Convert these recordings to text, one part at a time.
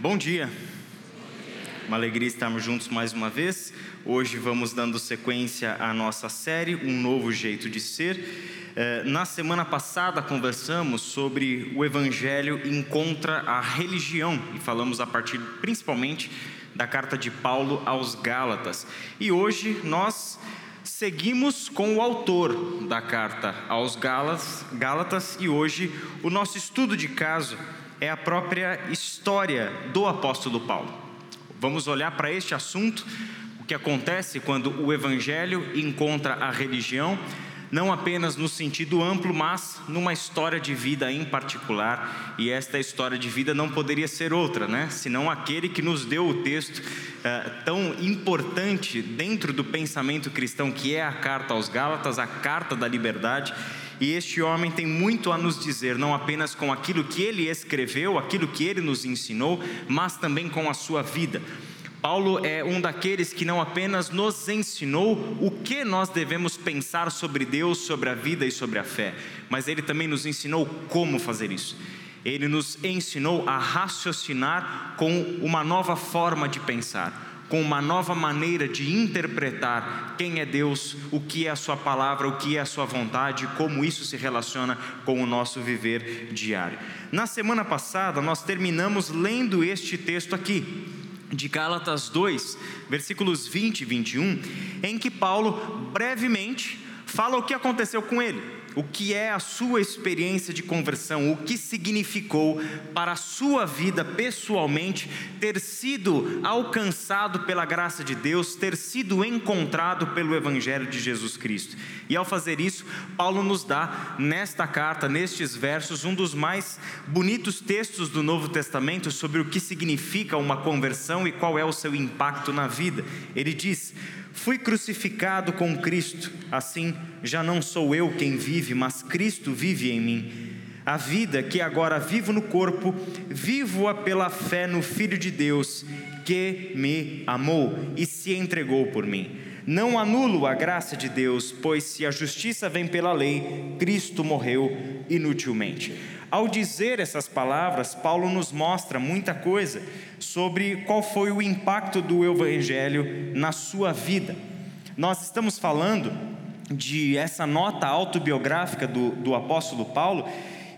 Bom dia. Uma alegria estarmos juntos mais uma vez. Hoje vamos dando sequência à nossa série Um Novo Jeito de Ser. Eh, na semana passada conversamos sobre o Evangelho encontra a religião e falamos a partir principalmente da carta de Paulo aos Gálatas. E hoje nós seguimos com o autor da carta aos Gálatas e hoje o nosso estudo de caso é a própria história do apóstolo Paulo. Vamos olhar para este assunto, o que acontece quando o evangelho encontra a religião, não apenas no sentido amplo, mas numa história de vida em particular, e esta história de vida não poderia ser outra, né? Senão aquele que nos deu o texto eh, tão importante dentro do pensamento cristão, que é a carta aos Gálatas, a carta da liberdade e este homem tem muito a nos dizer, não apenas com aquilo que ele escreveu, aquilo que ele nos ensinou, mas também com a sua vida. Paulo é um daqueles que não apenas nos ensinou o que nós devemos pensar sobre Deus, sobre a vida e sobre a fé, mas ele também nos ensinou como fazer isso. Ele nos ensinou a raciocinar com uma nova forma de pensar com uma nova maneira de interpretar quem é Deus, o que é a Sua palavra, o que é a Sua vontade, como isso se relaciona com o nosso viver diário. Na semana passada, nós terminamos lendo este texto aqui, de Gálatas 2, versículos 20 e 21, em que Paulo brevemente fala o que aconteceu com ele o que é a sua experiência de conversão, o que significou para a sua vida pessoalmente ter sido alcançado pela graça de Deus, ter sido encontrado pelo Evangelho de Jesus Cristo. E ao fazer isso, Paulo nos dá nesta carta, nestes versos, um dos mais bonitos textos do Novo Testamento sobre o que significa uma conversão e qual é o seu impacto na vida. Ele diz: Fui crucificado com Cristo, assim já não sou eu quem vive, mas Cristo vive em mim. A vida que agora vivo no corpo, vivo-a pela fé no Filho de Deus, que me amou e se entregou por mim. Não anulo a graça de Deus, pois se a justiça vem pela lei, Cristo morreu inutilmente. Ao dizer essas palavras, Paulo nos mostra muita coisa sobre qual foi o impacto do Evangelho na sua vida. Nós estamos falando de essa nota autobiográfica do, do apóstolo Paulo,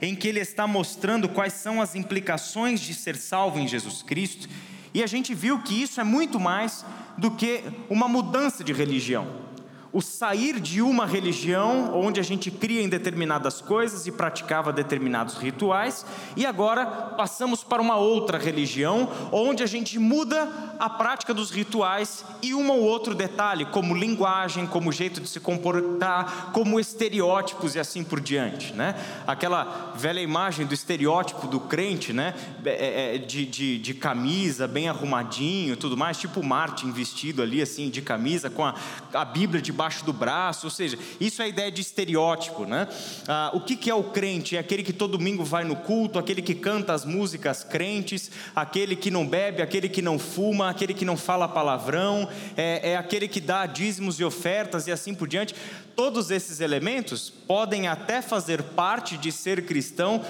em que ele está mostrando quais são as implicações de ser salvo em Jesus Cristo, e a gente viu que isso é muito mais do que uma mudança de religião o sair de uma religião onde a gente cria em determinadas coisas e praticava determinados rituais, e agora passamos para uma outra religião onde a gente muda a prática dos rituais e um ou outro detalhe, como linguagem, como jeito de se comportar, como estereótipos e assim por diante, né? Aquela velha imagem do estereótipo do crente, né? É, é, de, de, de camisa, bem arrumadinho, tudo mais, tipo Martin vestido ali assim de camisa com a, a Bíblia de debaixo do braço, ou seja, isso é a ideia de estereótipo, né? Ah, o que, que é o crente? É aquele que todo domingo vai no culto, aquele que canta as músicas crentes, aquele que não bebe, aquele que não fuma, aquele que não fala palavrão, é, é aquele que dá dízimos e ofertas e assim por diante. Todos esses elementos podem até fazer parte de ser cristão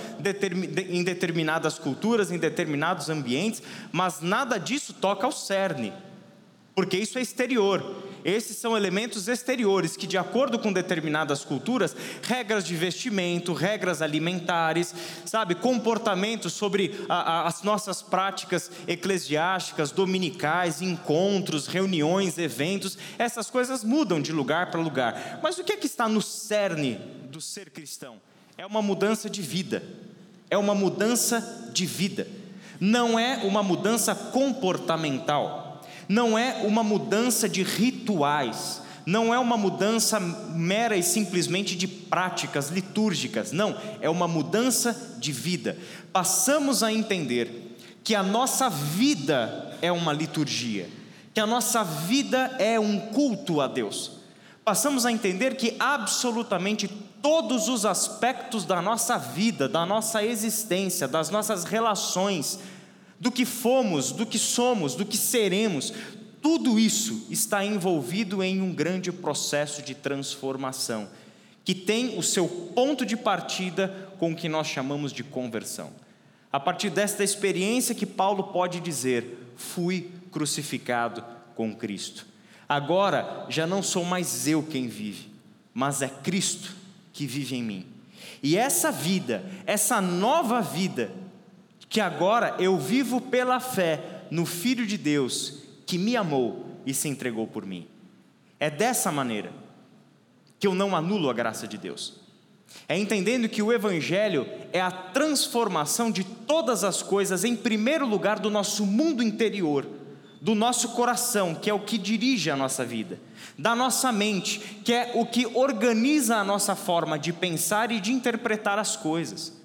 em determinadas culturas, em determinados ambientes, mas nada disso toca ao cerne, porque isso é exterior. Esses são elementos exteriores que, de acordo com determinadas culturas, regras de vestimento, regras alimentares, sabe, comportamentos sobre a, a, as nossas práticas eclesiásticas, dominicais, encontros, reuniões, eventos, essas coisas mudam de lugar para lugar. Mas o que é que está no cerne do ser cristão? É uma mudança de vida. É uma mudança de vida. Não é uma mudança comportamental não é uma mudança de rituais, não é uma mudança mera e simplesmente de práticas litúrgicas, não, é uma mudança de vida. Passamos a entender que a nossa vida é uma liturgia, que a nossa vida é um culto a Deus. Passamos a entender que absolutamente todos os aspectos da nossa vida, da nossa existência, das nossas relações, do que fomos, do que somos, do que seremos, tudo isso está envolvido em um grande processo de transformação, que tem o seu ponto de partida com o que nós chamamos de conversão. A partir desta experiência que Paulo pode dizer: fui crucificado com Cristo. Agora já não sou mais eu quem vive, mas é Cristo que vive em mim. E essa vida, essa nova vida, que agora eu vivo pela fé no Filho de Deus, que me amou e se entregou por mim. É dessa maneira que eu não anulo a graça de Deus. É entendendo que o Evangelho é a transformação de todas as coisas, em primeiro lugar, do nosso mundo interior, do nosso coração, que é o que dirige a nossa vida, da nossa mente, que é o que organiza a nossa forma de pensar e de interpretar as coisas.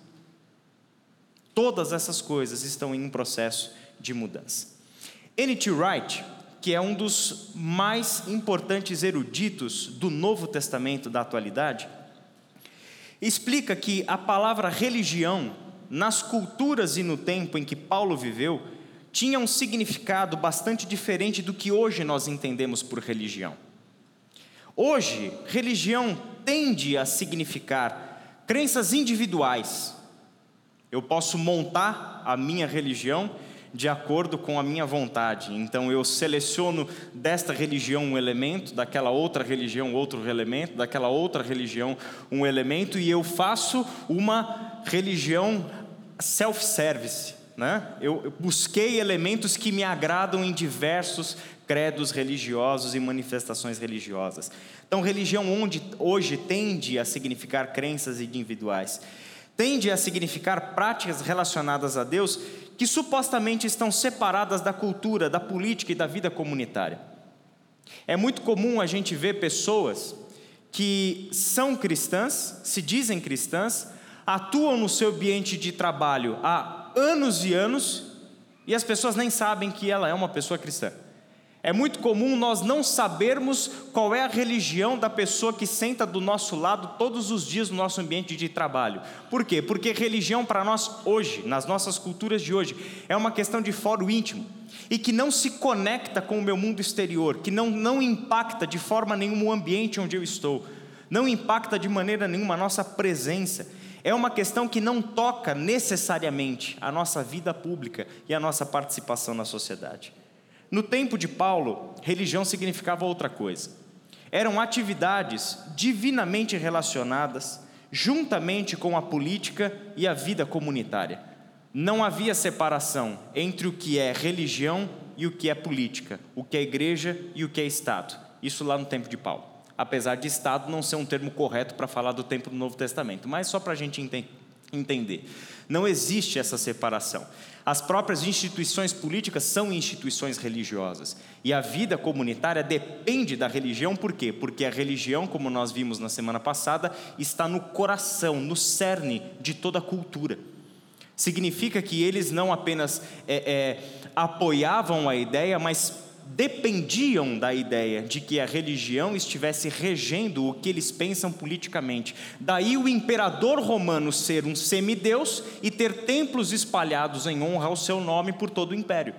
Todas essas coisas estão em um processo de mudança. N.T. Wright, que é um dos mais importantes eruditos do Novo Testamento da atualidade, explica que a palavra religião, nas culturas e no tempo em que Paulo viveu, tinha um significado bastante diferente do que hoje nós entendemos por religião. Hoje, religião tende a significar crenças individuais. Eu posso montar a minha religião de acordo com a minha vontade. Então eu seleciono desta religião um elemento, daquela outra religião outro elemento, daquela outra religião um elemento e eu faço uma religião self-service. Né? Eu busquei elementos que me agradam em diversos credos religiosos e manifestações religiosas. Então, religião onde hoje tende a significar crenças individuais, tende a significar práticas relacionadas a Deus que supostamente estão separadas da cultura, da política e da vida comunitária. É muito comum a gente ver pessoas que são cristãs, se dizem cristãs, atuam no seu ambiente de trabalho há anos e anos e as pessoas nem sabem que ela é uma pessoa cristã. É muito comum nós não sabermos qual é a religião da pessoa que senta do nosso lado todos os dias no nosso ambiente de trabalho. Por quê? Porque religião para nós hoje, nas nossas culturas de hoje, é uma questão de fórum íntimo e que não se conecta com o meu mundo exterior, que não, não impacta de forma nenhuma o ambiente onde eu estou, não impacta de maneira nenhuma a nossa presença. É uma questão que não toca necessariamente a nossa vida pública e a nossa participação na sociedade. No tempo de Paulo, religião significava outra coisa. Eram atividades divinamente relacionadas juntamente com a política e a vida comunitária. Não havia separação entre o que é religião e o que é política, o que é igreja e o que é Estado. Isso lá no tempo de Paulo. Apesar de Estado não ser um termo correto para falar do tempo do Novo Testamento, mas só para a gente entender. Não existe essa separação. As próprias instituições políticas são instituições religiosas. E a vida comunitária depende da religião, por quê? Porque a religião, como nós vimos na semana passada, está no coração, no cerne de toda a cultura. Significa que eles não apenas é, é, apoiavam a ideia, mas dependiam da ideia de que a religião estivesse regendo o que eles pensam politicamente. Daí o imperador romano ser um semideus e ter templos espalhados em honra ao seu nome por todo o império.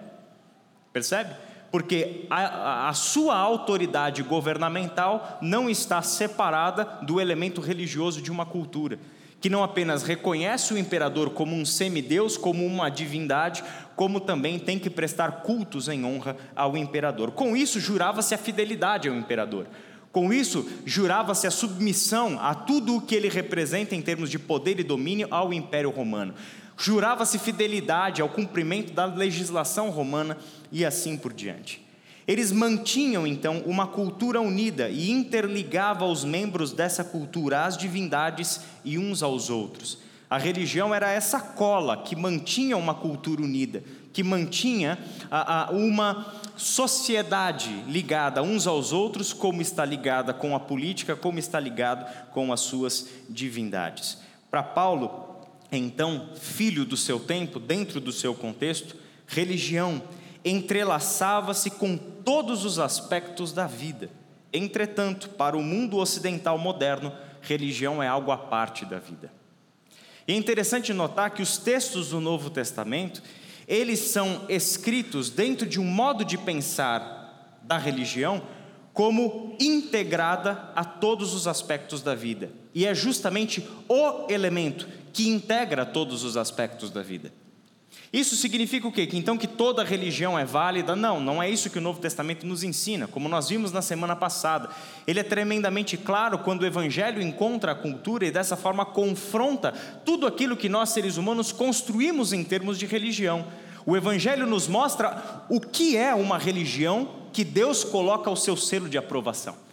Percebe? Porque a, a sua autoridade governamental não está separada do elemento religioso de uma cultura que não apenas reconhece o imperador como um semideus, como uma divindade, como também tem que prestar cultos em honra ao imperador. Com isso, jurava-se a fidelidade ao imperador. Com isso, jurava-se a submissão a tudo o que ele representa em termos de poder e domínio ao Império Romano. Jurava-se fidelidade ao cumprimento da legislação romana e assim por diante. Eles mantinham então uma cultura unida e interligava os membros dessa cultura às divindades e uns aos outros. A religião era essa cola que mantinha uma cultura unida, que mantinha a, a, uma sociedade ligada uns aos outros, como está ligada com a política, como está ligado com as suas divindades. Para Paulo, então, filho do seu tempo, dentro do seu contexto, religião entrelaçava-se com todos os aspectos da vida. Entretanto, para o mundo ocidental moderno, religião é algo à parte da vida. E é interessante notar que os textos do Novo Testamento, eles são escritos dentro de um modo de pensar da religião como integrada a todos os aspectos da vida. E é justamente o elemento que integra todos os aspectos da vida. Isso significa o quê? Que então que toda religião é válida? Não, não é isso que o Novo Testamento nos ensina, como nós vimos na semana passada. Ele é tremendamente claro quando o Evangelho encontra a cultura e dessa forma confronta tudo aquilo que nós seres humanos construímos em termos de religião. O Evangelho nos mostra o que é uma religião que Deus coloca o seu selo de aprovação.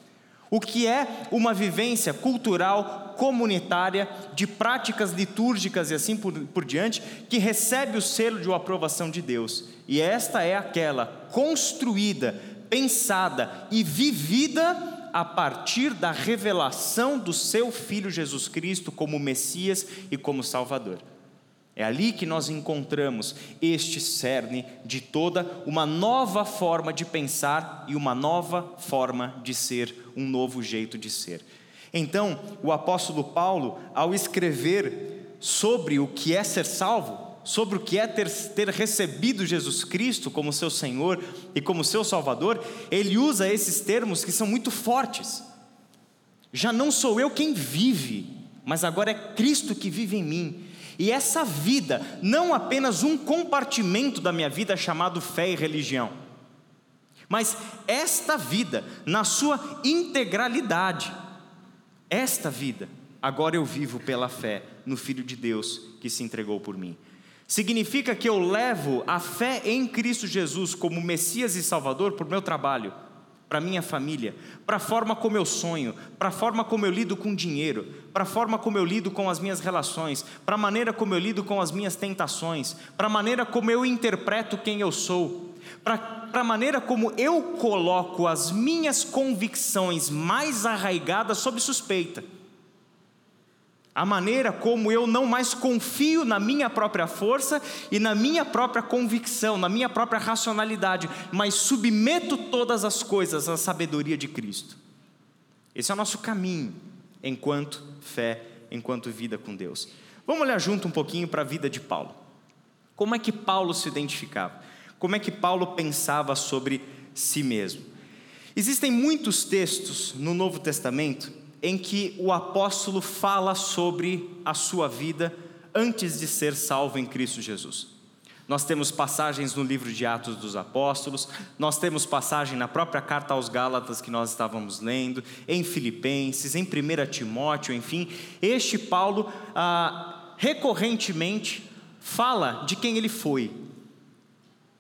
O que é uma vivência cultural, comunitária, de práticas litúrgicas e assim por, por diante, que recebe o selo de aprovação de Deus. E esta é aquela construída, pensada e vivida a partir da revelação do seu Filho Jesus Cristo como Messias e como Salvador. É ali que nós encontramos este cerne de toda uma nova forma de pensar e uma nova forma de ser, um novo jeito de ser. Então, o apóstolo Paulo, ao escrever sobre o que é ser salvo, sobre o que é ter, ter recebido Jesus Cristo como seu Senhor e como seu Salvador, ele usa esses termos que são muito fortes. Já não sou eu quem vive, mas agora é Cristo que vive em mim. E essa vida, não apenas um compartimento da minha vida chamado fé e religião, mas esta vida, na sua integralidade, esta vida, agora eu vivo pela fé no Filho de Deus que se entregou por mim. Significa que eu levo a fé em Cristo Jesus como Messias e Salvador por meu trabalho para minha família, para a forma como eu sonho, para a forma como eu lido com dinheiro, para a forma como eu lido com as minhas relações, para a maneira como eu lido com as minhas tentações, para a maneira como eu interpreto quem eu sou, para a maneira como eu coloco as minhas convicções mais arraigadas sob suspeita a maneira como eu não mais confio na minha própria força e na minha própria convicção, na minha própria racionalidade, mas submeto todas as coisas à sabedoria de Cristo. Esse é o nosso caminho enquanto fé, enquanto vida com Deus. Vamos olhar junto um pouquinho para a vida de Paulo. Como é que Paulo se identificava? Como é que Paulo pensava sobre si mesmo? Existem muitos textos no Novo Testamento em que o apóstolo fala sobre a sua vida antes de ser salvo em Cristo Jesus. Nós temos passagens no livro de Atos dos Apóstolos, nós temos passagem na própria carta aos Gálatas que nós estávamos lendo, em Filipenses, em 1 Timóteo, enfim. Este Paulo ah, recorrentemente fala de quem ele foi,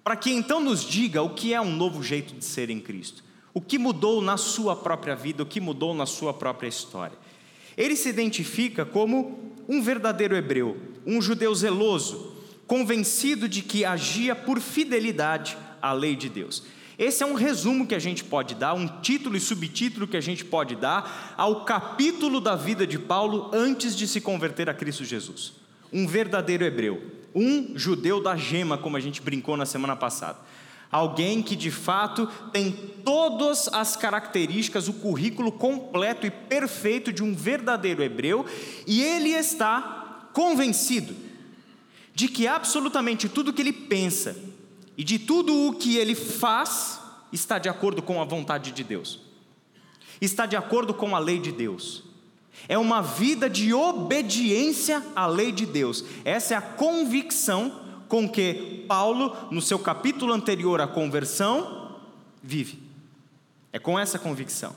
para que então nos diga o que é um novo jeito de ser em Cristo. O que mudou na sua própria vida, o que mudou na sua própria história. Ele se identifica como um verdadeiro hebreu, um judeu zeloso, convencido de que agia por fidelidade à lei de Deus. Esse é um resumo que a gente pode dar, um título e subtítulo que a gente pode dar ao capítulo da vida de Paulo antes de se converter a Cristo Jesus. Um verdadeiro hebreu, um judeu da gema, como a gente brincou na semana passada. Alguém que de fato tem todas as características, o currículo completo e perfeito de um verdadeiro hebreu, e ele está convencido de que absolutamente tudo que ele pensa e de tudo o que ele faz está de acordo com a vontade de Deus, está de acordo com a lei de Deus. É uma vida de obediência à lei de Deus. Essa é a convicção com que Paulo, no seu capítulo anterior à conversão, vive. É com essa convicção.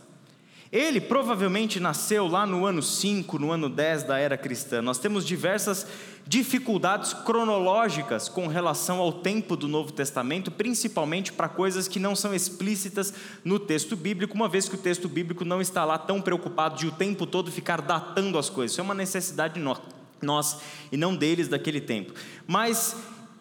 Ele provavelmente nasceu lá no ano 5, no ano 10 da era cristã. Nós temos diversas dificuldades cronológicas com relação ao tempo do Novo Testamento, principalmente para coisas que não são explícitas no texto bíblico, uma vez que o texto bíblico não está lá tão preocupado de o tempo todo ficar datando as coisas. Isso é uma necessidade nossa e não deles daquele tempo. Mas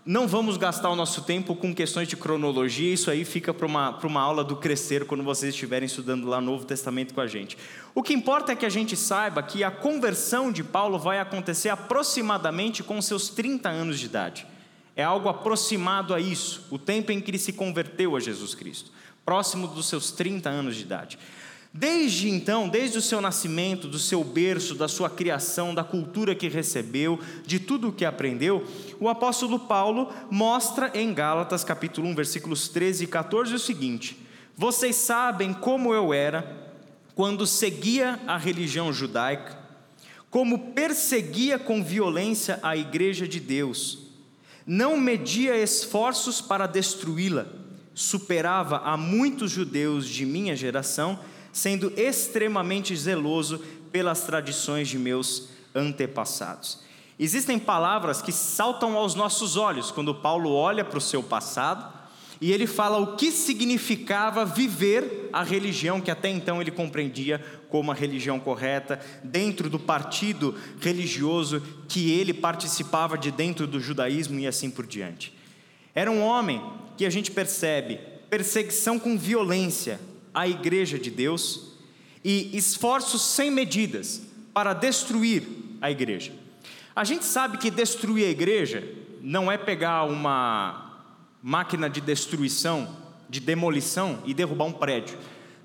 não vamos gastar o nosso tempo com questões de cronologia, isso aí fica para uma, uma aula do crescer quando vocês estiverem estudando lá no Novo Testamento com a gente. O que importa é que a gente saiba que a conversão de Paulo vai acontecer aproximadamente com seus 30 anos de idade. É algo aproximado a isso, o tempo em que ele se converteu a Jesus Cristo, próximo dos seus 30 anos de idade. Desde então, desde o seu nascimento, do seu berço, da sua criação, da cultura que recebeu, de tudo o que aprendeu, o apóstolo Paulo mostra em Gálatas capítulo 1, versículos 13 e 14 o seguinte: Vocês sabem como eu era quando seguia a religião judaica, como perseguia com violência a igreja de Deus, não media esforços para destruí-la, superava a muitos judeus de minha geração, sendo extremamente zeloso pelas tradições de meus antepassados. Existem palavras que saltam aos nossos olhos quando Paulo olha para o seu passado e ele fala o que significava viver a religião que até então ele compreendia como a religião correta, dentro do partido religioso que ele participava de dentro do judaísmo e assim por diante. Era um homem que a gente percebe perseguição com violência à igreja de Deus e esforços sem medidas para destruir a igreja. A gente sabe que destruir a igreja não é pegar uma máquina de destruição, de demolição e derrubar um prédio.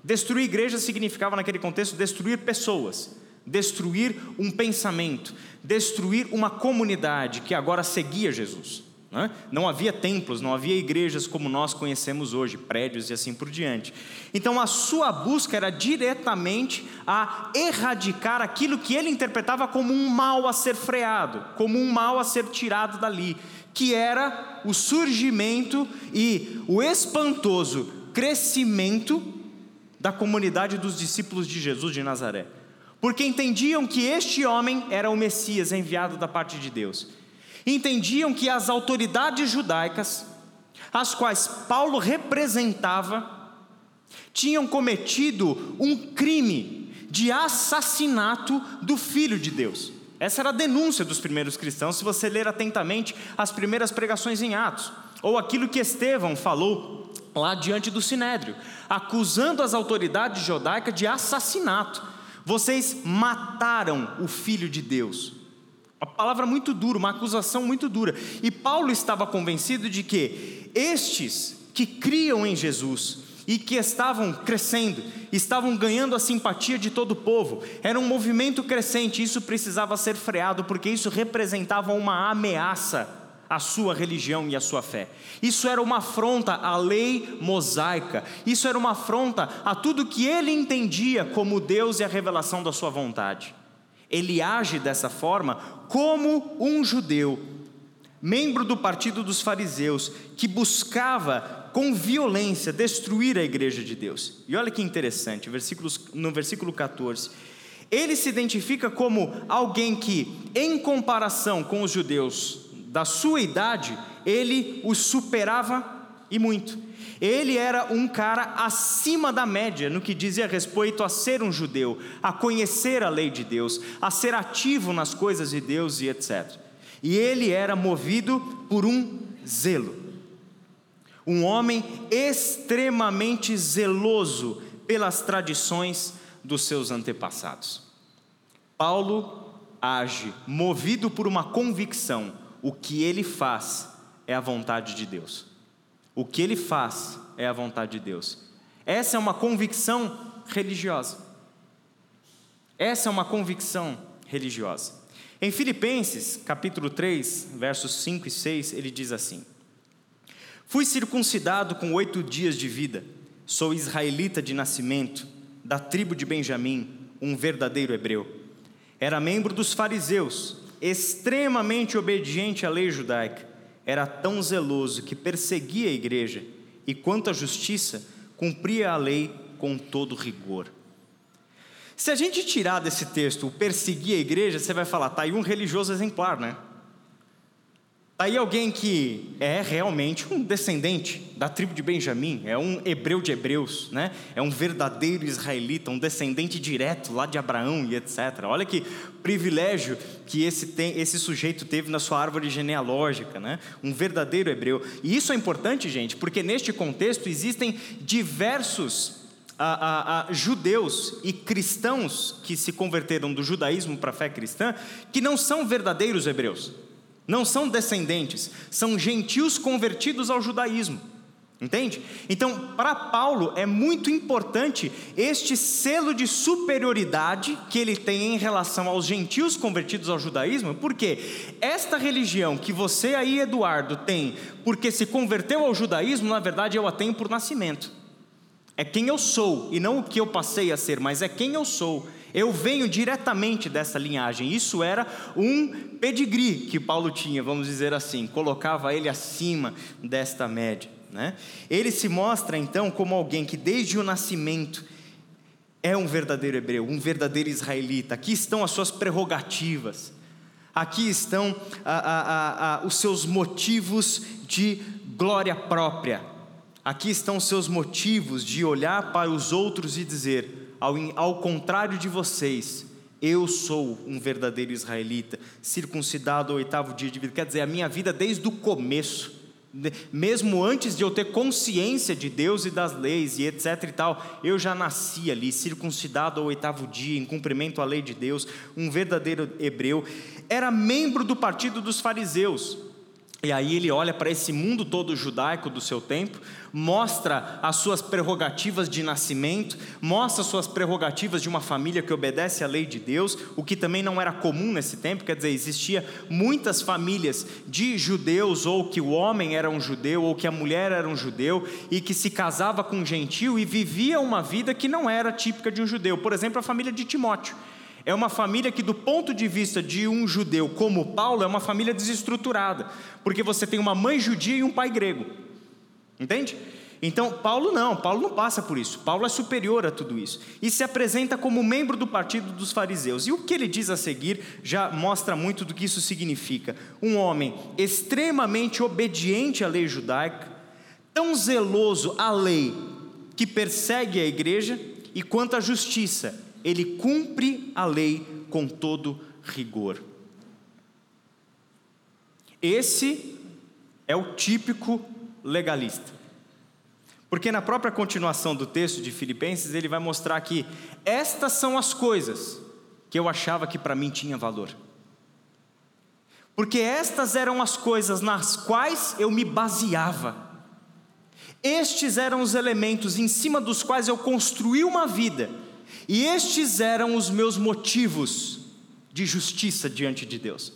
Destruir igreja significava, naquele contexto, destruir pessoas, destruir um pensamento, destruir uma comunidade que agora seguia Jesus. Né? Não havia templos, não havia igrejas como nós conhecemos hoje, prédios e assim por diante. Então a sua busca era diretamente a erradicar aquilo que ele interpretava como um mal a ser freado, como um mal a ser tirado dali, que era o surgimento e o espantoso crescimento da comunidade dos discípulos de Jesus de Nazaré. Porque entendiam que este homem era o Messias enviado da parte de Deus entendiam que as autoridades judaicas, as quais Paulo representava, tinham cometido um crime de assassinato do Filho de Deus. Essa era a denúncia dos primeiros cristãos, se você ler atentamente as primeiras pregações em Atos, ou aquilo que Estevão falou lá diante do sinédrio, acusando as autoridades judaicas de assassinato. Vocês mataram o Filho de Deus. Uma palavra muito dura, uma acusação muito dura. E Paulo estava convencido de que estes que criam em Jesus e que estavam crescendo, estavam ganhando a simpatia de todo o povo, era um movimento crescente, isso precisava ser freado, porque isso representava uma ameaça à sua religião e à sua fé. Isso era uma afronta à lei mosaica, isso era uma afronta a tudo que ele entendia como Deus e a revelação da sua vontade ele age dessa forma como um judeu, membro do partido dos fariseus, que buscava com violência destruir a igreja de Deus. E olha que interessante, no versículo 14. Ele se identifica como alguém que, em comparação com os judeus da sua idade, ele os superava e muito. Ele era um cara acima da média no que dizia respeito a ser um judeu, a conhecer a lei de Deus, a ser ativo nas coisas de Deus e etc. E ele era movido por um zelo. Um homem extremamente zeloso pelas tradições dos seus antepassados. Paulo age movido por uma convicção: o que ele faz é a vontade de Deus. O que ele faz é a vontade de Deus. Essa é uma convicção religiosa. Essa é uma convicção religiosa. Em Filipenses, capítulo 3, versos 5 e 6, ele diz assim: Fui circuncidado com oito dias de vida, sou israelita de nascimento, da tribo de Benjamim, um verdadeiro hebreu. Era membro dos fariseus, extremamente obediente à lei judaica era tão zeloso que perseguia a igreja e, quanto à justiça, cumpria a lei com todo rigor. Se a gente tirar desse texto o perseguir a igreja, você vai falar, tá aí um religioso exemplar, né? Tá aí alguém que é realmente um descendente da tribo de Benjamim, é um hebreu de hebreus, né? é um verdadeiro israelita, um descendente direto lá de Abraão e etc. Olha que privilégio que esse, tem, esse sujeito teve na sua árvore genealógica, né? um verdadeiro hebreu. E isso é importante, gente, porque neste contexto existem diversos a, a, a, judeus e cristãos que se converteram do judaísmo para a fé cristã, que não são verdadeiros hebreus. Não são descendentes, são gentios convertidos ao judaísmo. Entende? Então, para Paulo é muito importante este selo de superioridade que ele tem em relação aos gentios convertidos ao judaísmo, porque esta religião que você aí, Eduardo, tem porque se converteu ao judaísmo, na verdade eu a tenho por nascimento. É quem eu sou e não o que eu passei a ser, mas é quem eu sou Eu venho diretamente dessa linhagem. Isso era um pedigree que Paulo tinha, vamos dizer assim, colocava ele acima desta média. Né? Ele se mostra então como alguém que desde o nascimento é um verdadeiro hebreu, um verdadeiro israelita. Aqui estão as suas prerrogativas, aqui estão a, a, a, os seus motivos de glória própria, aqui estão os seus motivos de olhar para os outros e dizer: ao, ao contrário de vocês, eu sou um verdadeiro israelita, circuncidado ao oitavo dia de vida. Quer dizer, a minha vida desde o começo, mesmo antes de eu ter consciência de Deus e das leis e etc e tal, eu já nasci ali, circuncidado ao oitavo dia, em cumprimento à lei de Deus, um verdadeiro hebreu. Era membro do partido dos fariseus. E aí ele olha para esse mundo todo judaico do seu tempo, mostra as suas prerrogativas de nascimento, mostra as suas prerrogativas de uma família que obedece à lei de Deus, o que também não era comum nesse tempo, quer dizer, existia muitas famílias de judeus ou que o homem era um judeu ou que a mulher era um judeu e que se casava com um gentil e vivia uma vida que não era típica de um judeu. Por exemplo, a família de Timóteo. É uma família que, do ponto de vista de um judeu como Paulo, é uma família desestruturada, porque você tem uma mãe judia e um pai grego, entende? Então, Paulo não, Paulo não passa por isso. Paulo é superior a tudo isso e se apresenta como membro do partido dos fariseus. E o que ele diz a seguir já mostra muito do que isso significa. Um homem extremamente obediente à lei judaica, tão zeloso à lei que persegue a igreja e quanto à justiça, ele cumpre a lei com todo rigor. Esse é o típico legalista. Porque na própria continuação do texto de Filipenses, ele vai mostrar que estas são as coisas que eu achava que para mim tinha valor. Porque estas eram as coisas nas quais eu me baseava. Estes eram os elementos em cima dos quais eu construí uma vida e estes eram os meus motivos de justiça diante de Deus.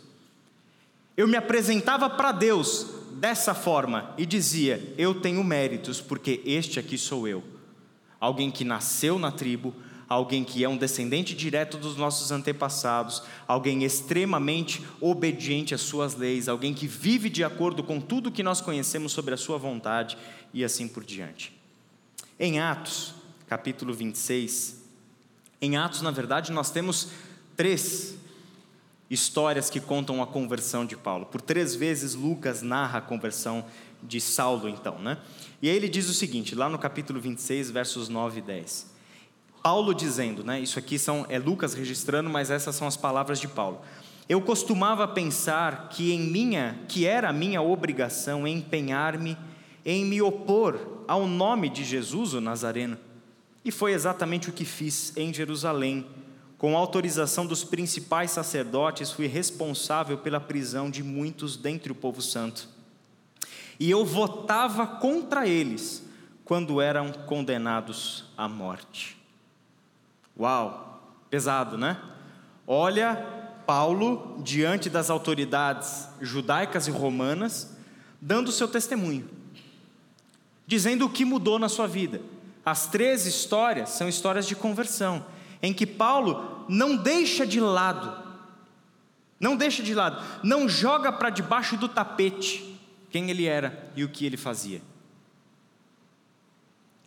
Eu me apresentava para Deus dessa forma e dizia: Eu tenho méritos, porque este aqui sou eu. Alguém que nasceu na tribo, alguém que é um descendente direto dos nossos antepassados, alguém extremamente obediente às suas leis, alguém que vive de acordo com tudo que nós conhecemos sobre a sua vontade e assim por diante. Em Atos, capítulo 26, em Atos, na verdade, nós temos três histórias que contam a conversão de Paulo. Por três vezes Lucas narra a conversão de Saulo, então, né? E aí ele diz o seguinte, lá no capítulo 26, versos 9 e 10. Paulo dizendo, né? Isso aqui são é Lucas registrando, mas essas são as palavras de Paulo. Eu costumava pensar que em minha, que era minha obrigação empenhar-me em me opor ao nome de Jesus o Nazareno e foi exatamente o que fiz em Jerusalém. Com autorização dos principais sacerdotes, fui responsável pela prisão de muitos dentre o povo santo. E eu votava contra eles quando eram condenados à morte. Uau, pesado, né? Olha Paulo diante das autoridades judaicas e romanas, dando seu testemunho, dizendo o que mudou na sua vida as três histórias são histórias de conversão, em que Paulo não deixa de lado, não deixa de lado, não joga para debaixo do tapete quem ele era e o que ele fazia.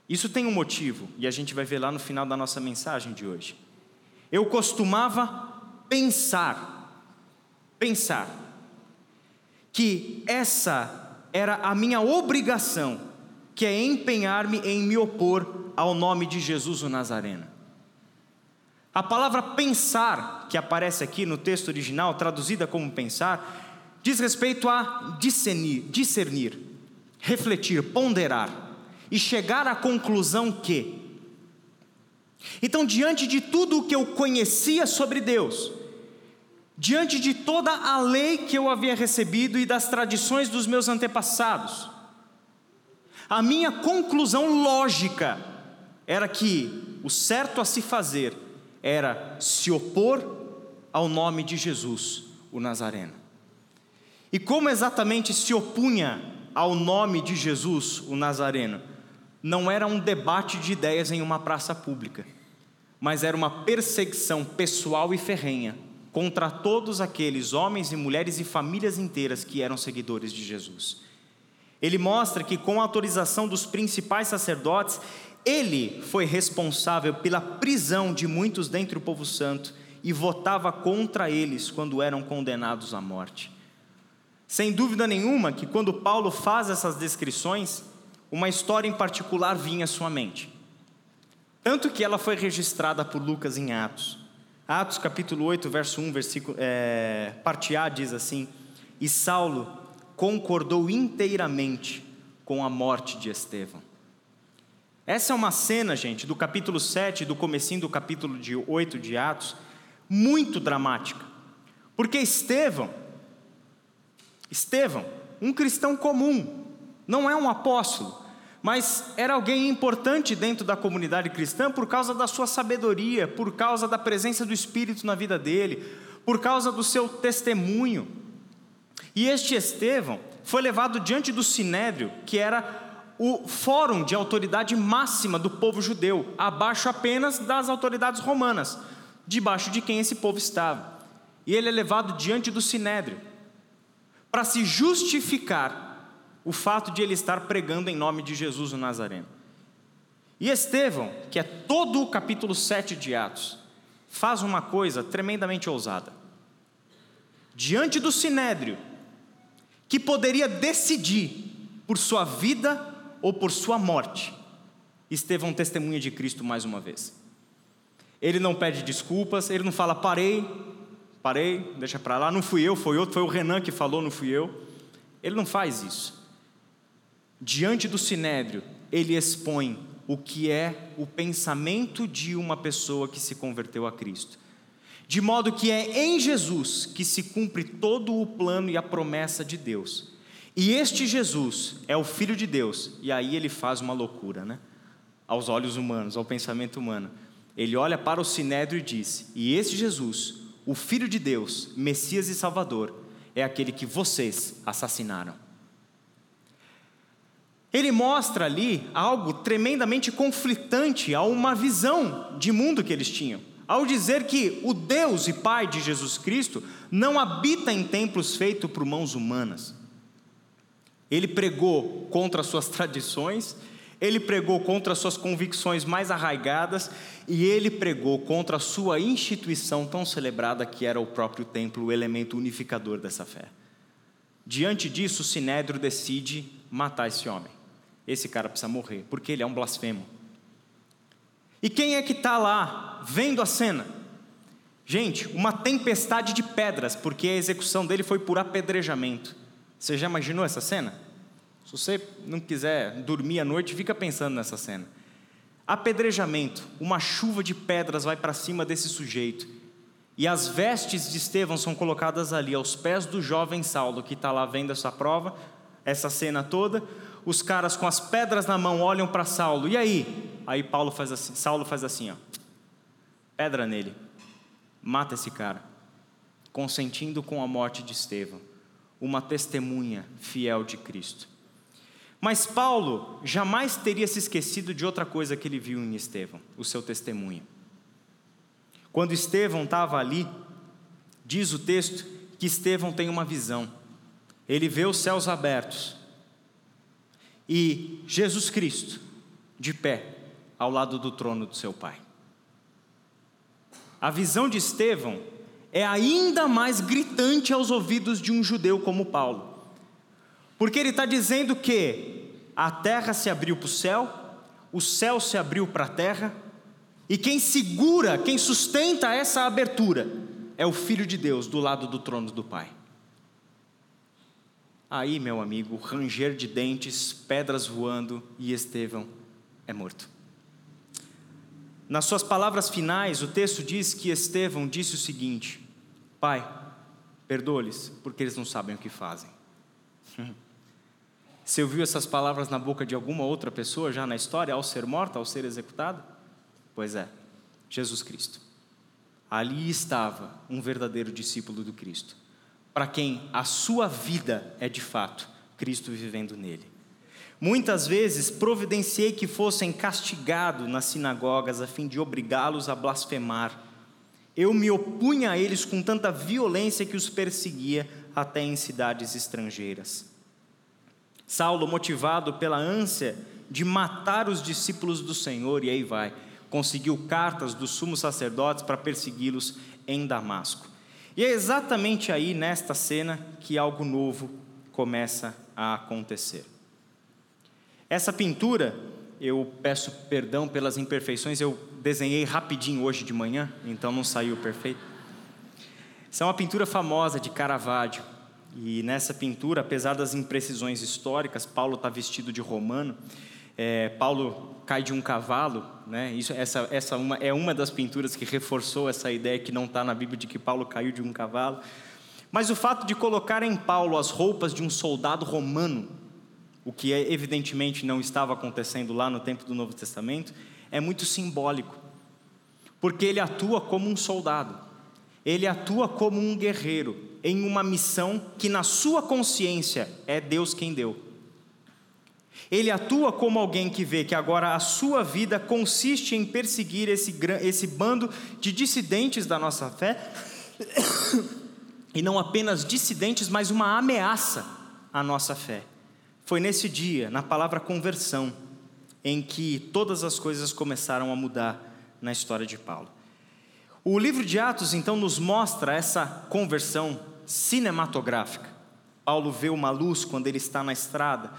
Isso tem um motivo, e a gente vai ver lá no final da nossa mensagem de hoje. Eu costumava pensar, pensar, que essa era a minha obrigação que é empenhar-me em me opor ao nome de Jesus o Nazareno. A palavra pensar, que aparece aqui no texto original, traduzida como pensar, diz respeito a discernir, discernir, refletir, ponderar e chegar à conclusão que. Então, diante de tudo o que eu conhecia sobre Deus, diante de toda a lei que eu havia recebido e das tradições dos meus antepassados, a minha conclusão lógica era que o certo a se fazer era se opor ao nome de Jesus, o Nazareno. E como exatamente se opunha ao nome de Jesus, o Nazareno? Não era um debate de ideias em uma praça pública. mas era uma perseguição pessoal e ferrenha contra todos aqueles homens e mulheres e famílias inteiras que eram seguidores de Jesus. Ele mostra que, com a autorização dos principais sacerdotes, ele foi responsável pela prisão de muitos dentre o povo santo e votava contra eles quando eram condenados à morte. Sem dúvida nenhuma que, quando Paulo faz essas descrições, uma história em particular vinha à sua mente. Tanto que ela foi registrada por Lucas em Atos. Atos capítulo 8, verso 1, versículo, é, parte A diz assim: E Saulo concordou inteiramente com a morte de Estevão. Essa é uma cena, gente, do capítulo 7, do comecinho do capítulo de 8 de Atos, muito dramática. Porque Estevão, Estevão, um cristão comum, não é um apóstolo, mas era alguém importante dentro da comunidade cristã por causa da sua sabedoria, por causa da presença do Espírito na vida dele, por causa do seu testemunho. E este Estevão foi levado diante do Sinédrio, que era o fórum de autoridade máxima do povo judeu, abaixo apenas das autoridades romanas, debaixo de quem esse povo estava. E ele é levado diante do Sinédrio, para se justificar o fato de ele estar pregando em nome de Jesus o Nazareno. E Estevão, que é todo o capítulo 7 de Atos, faz uma coisa tremendamente ousada. Diante do sinédrio, que poderia decidir por sua vida ou por sua morte, Estevão testemunha de Cristo mais uma vez. Ele não pede desculpas, ele não fala parei, parei, deixa para lá, não fui eu, foi outro, foi o Renan que falou, não fui eu. Ele não faz isso diante do sinédrio, ele expõe o que é o pensamento de uma pessoa que se converteu a Cristo. De modo que é em Jesus que se cumpre todo o plano e a promessa de Deus. E este Jesus é o Filho de Deus, e aí ele faz uma loucura, né? Aos olhos humanos, ao pensamento humano. Ele olha para o sinédrio e diz: E este Jesus, o Filho de Deus, Messias e Salvador, é aquele que vocês assassinaram. Ele mostra ali algo tremendamente conflitante a uma visão de mundo que eles tinham. Ao dizer que o Deus e Pai de Jesus Cristo não habita em templos feitos por mãos humanas. Ele pregou contra suas tradições, ele pregou contra suas convicções mais arraigadas e ele pregou contra a sua instituição tão celebrada que era o próprio templo, o elemento unificador dessa fé. Diante disso, o Sinédrio decide matar esse homem esse cara precisa morrer, porque ele é um blasfemo. E quem é que está lá vendo a cena? Gente, uma tempestade de pedras, porque a execução dele foi por apedrejamento. Você já imaginou essa cena? Se você não quiser dormir à noite, fica pensando nessa cena. Apedrejamento, uma chuva de pedras vai para cima desse sujeito. E as vestes de Estevão são colocadas ali, aos pés do jovem Saulo, que está lá vendo essa prova, essa cena toda os caras com as pedras na mão olham para Saulo. E aí? Aí Paulo faz assim, Saulo faz assim, ó. Pedra nele. Mata esse cara. Consentindo com a morte de Estevão, uma testemunha fiel de Cristo. Mas Paulo jamais teria se esquecido de outra coisa que ele viu em Estevão, o seu testemunho. Quando Estevão estava ali, diz o texto que Estevão tem uma visão. Ele vê os céus abertos e Jesus Cristo de pé ao lado do trono do seu Pai. A visão de Estevão é ainda mais gritante aos ouvidos de um judeu como Paulo, porque ele está dizendo que a terra se abriu para o céu, o céu se abriu para a terra, e quem segura, quem sustenta essa abertura é o Filho de Deus do lado do trono do Pai. Aí, meu amigo, ranger de dentes, pedras voando e Estevão é morto. Nas suas palavras finais, o texto diz que Estevão disse o seguinte: Pai, perdoa-lhes, porque eles não sabem o que fazem. Você ouviu essas palavras na boca de alguma outra pessoa já na história, ao ser morta, ao ser executado? Pois é, Jesus Cristo. Ali estava um verdadeiro discípulo do Cristo para quem a sua vida é de fato Cristo vivendo nele. Muitas vezes providenciei que fossem castigados nas sinagogas a fim de obrigá-los a blasfemar. Eu me opunha a eles com tanta violência que os perseguia até em cidades estrangeiras. Saulo, motivado pela ânsia de matar os discípulos do Senhor, e aí vai, conseguiu cartas dos sumos sacerdotes para persegui-los em Damasco. E é exatamente aí, nesta cena, que algo novo começa a acontecer. Essa pintura, eu peço perdão pelas imperfeições, eu desenhei rapidinho hoje de manhã, então não saiu perfeito. Essa é uma pintura famosa de Caravaggio. E nessa pintura, apesar das imprecisões históricas, Paulo está vestido de romano. É, Paulo cai de um cavalo, né? Isso, essa, essa uma, é uma das pinturas que reforçou essa ideia que não está na Bíblia de que Paulo caiu de um cavalo. Mas o fato de colocar em Paulo as roupas de um soldado romano o que evidentemente não estava acontecendo lá no tempo do Novo Testamento, é muito simbólico, porque ele atua como um soldado, ele atua como um guerreiro, em uma missão que, na sua consciência, é Deus quem deu. Ele atua como alguém que vê que agora a sua vida consiste em perseguir esse, esse bando de dissidentes da nossa fé, e não apenas dissidentes, mas uma ameaça à nossa fé. Foi nesse dia, na palavra conversão, em que todas as coisas começaram a mudar na história de Paulo. O livro de Atos então nos mostra essa conversão cinematográfica. Paulo vê uma luz quando ele está na estrada,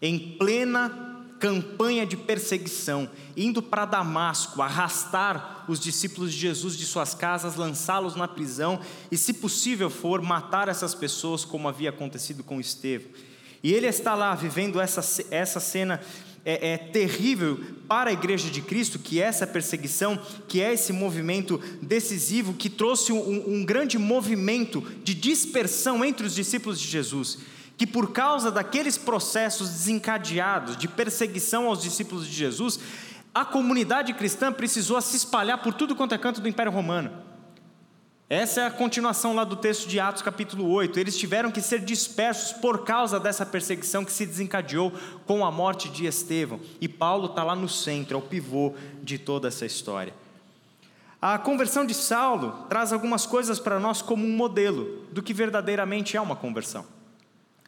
em plena campanha de perseguição, indo para Damasco, arrastar os discípulos de Jesus de suas casas, lançá-los na prisão e, se possível for, matar essas pessoas, como havia acontecido com Estevão. E ele está lá vivendo essa, essa cena é, é, terrível para a igreja de Cristo, que é essa perseguição, que é esse movimento decisivo que trouxe um, um grande movimento de dispersão entre os discípulos de Jesus. Que por causa daqueles processos desencadeados de perseguição aos discípulos de Jesus, a comunidade cristã precisou se espalhar por tudo quanto é canto do Império Romano. Essa é a continuação lá do texto de Atos, capítulo 8. Eles tiveram que ser dispersos por causa dessa perseguição que se desencadeou com a morte de Estevão. E Paulo está lá no centro, é o pivô de toda essa história. A conversão de Saulo traz algumas coisas para nós como um modelo do que verdadeiramente é uma conversão.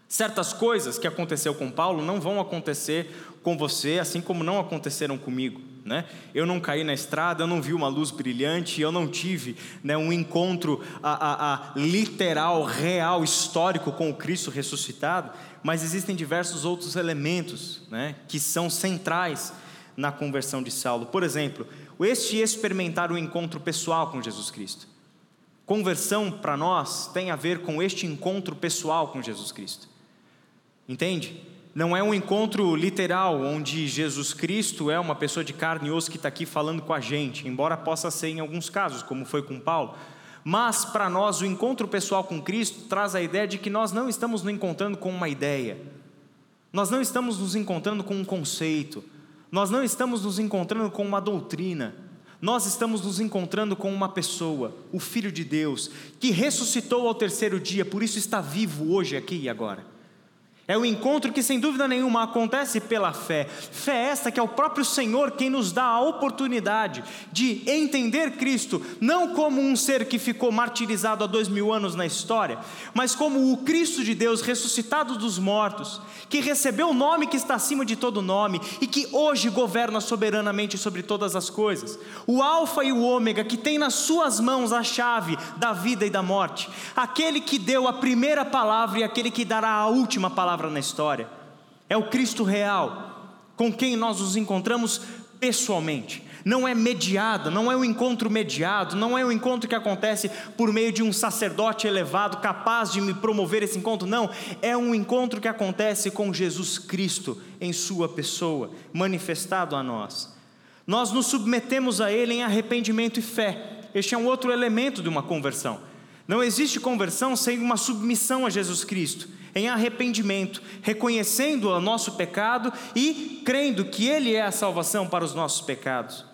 Certas coisas que aconteceu com Paulo não vão acontecer com você, assim como não aconteceram comigo. Né? Eu não caí na estrada, eu não vi uma luz brilhante, eu não tive né, um encontro a, a, a, literal, real, histórico com o Cristo ressuscitado, mas existem diversos outros elementos né, que são centrais na conversão de Saulo. Por exemplo, este experimentar o encontro pessoal com Jesus Cristo. Conversão para nós tem a ver com este encontro pessoal com Jesus Cristo. Entende? Não é um encontro literal, onde Jesus Cristo é uma pessoa de carne e osso que está aqui falando com a gente, embora possa ser em alguns casos, como foi com Paulo. Mas para nós, o encontro pessoal com Cristo traz a ideia de que nós não estamos nos encontrando com uma ideia, nós não estamos nos encontrando com um conceito, nós não estamos nos encontrando com uma doutrina, nós estamos nos encontrando com uma pessoa, o Filho de Deus, que ressuscitou ao terceiro dia, por isso está vivo hoje, aqui e agora. É o um encontro que, sem dúvida nenhuma, acontece pela fé. Fé esta que é o próprio Senhor quem nos dá a oportunidade de entender Cristo, não como um ser que ficou martirizado há dois mil anos na história, mas como o Cristo de Deus ressuscitado dos mortos, que recebeu o nome que está acima de todo nome e que hoje governa soberanamente sobre todas as coisas. O Alfa e o Ômega, que tem nas suas mãos a chave da vida e da morte. Aquele que deu a primeira palavra e aquele que dará a última palavra palavra na história. É o Cristo real, com quem nós nos encontramos pessoalmente. Não é mediado, não é um encontro mediado, não é um encontro que acontece por meio de um sacerdote elevado capaz de me promover esse encontro, não. É um encontro que acontece com Jesus Cristo em Sua pessoa, manifestado a nós. Nós nos submetemos a Ele em arrependimento e fé. Este é um outro elemento de uma conversão. Não existe conversão sem uma submissão a Jesus Cristo, em arrependimento, reconhecendo o nosso pecado e crendo que Ele é a salvação para os nossos pecados.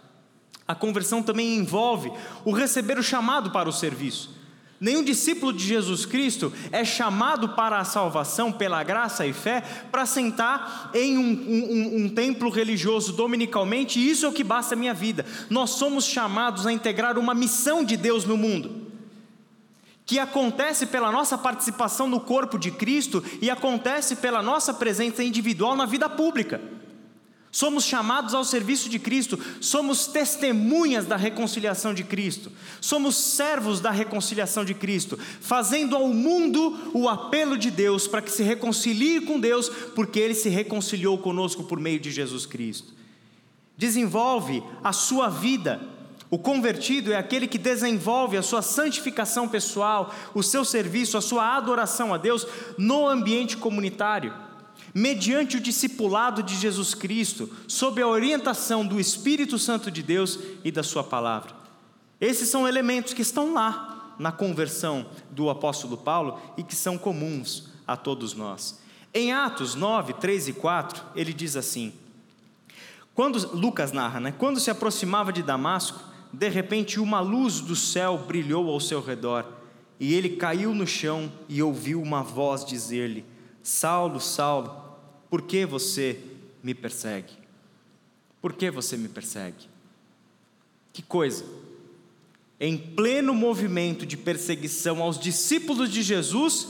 A conversão também envolve o receber o chamado para o serviço. Nenhum discípulo de Jesus Cristo é chamado para a salvação pela graça e fé para sentar em um, um, um, templo religioso dominicalmente, e isso é o que basta a minha vida. Nós somos chamados a integrar uma missão de Deus no mundo, que acontece pela nossa participação no corpo de Cristo e acontece pela nossa presença individual na vida pública. Somos chamados ao serviço de Cristo, somos testemunhas da reconciliação de Cristo, somos servos da reconciliação de Cristo, fazendo ao mundo o apelo de Deus para que se reconcilie com Deus, porque Ele se reconciliou conosco por meio de Jesus Cristo. Desenvolve a sua vida. O convertido é aquele que desenvolve a sua santificação pessoal, o seu serviço, a sua adoração a Deus no ambiente comunitário mediante o discipulado de Jesus Cristo, sob a orientação do Espírito Santo de Deus e da Sua palavra. Esses são elementos que estão lá na conversão do apóstolo Paulo e que são comuns a todos nós. Em Atos 9, 3 e 4, ele diz assim: quando Lucas narra, né? Quando se aproximava de Damasco, de repente uma luz do céu brilhou ao seu redor, e ele caiu no chão e ouviu uma voz dizer-lhe: Saulo, Saulo, por que você me persegue? Por que você me persegue? Que coisa! Em pleno movimento de perseguição aos discípulos de Jesus,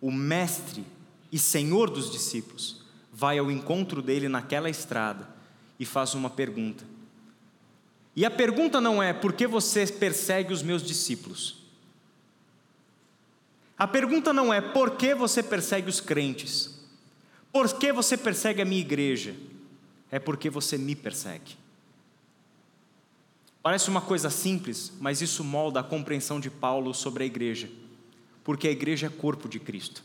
o Mestre e Senhor dos discípulos vai ao encontro dele naquela estrada e faz uma pergunta. E a pergunta não é por que você persegue os meus discípulos? A pergunta não é por que você persegue os crentes? Por que você persegue a minha igreja? É porque você me persegue. Parece uma coisa simples, mas isso molda a compreensão de Paulo sobre a igreja, porque a igreja é corpo de Cristo.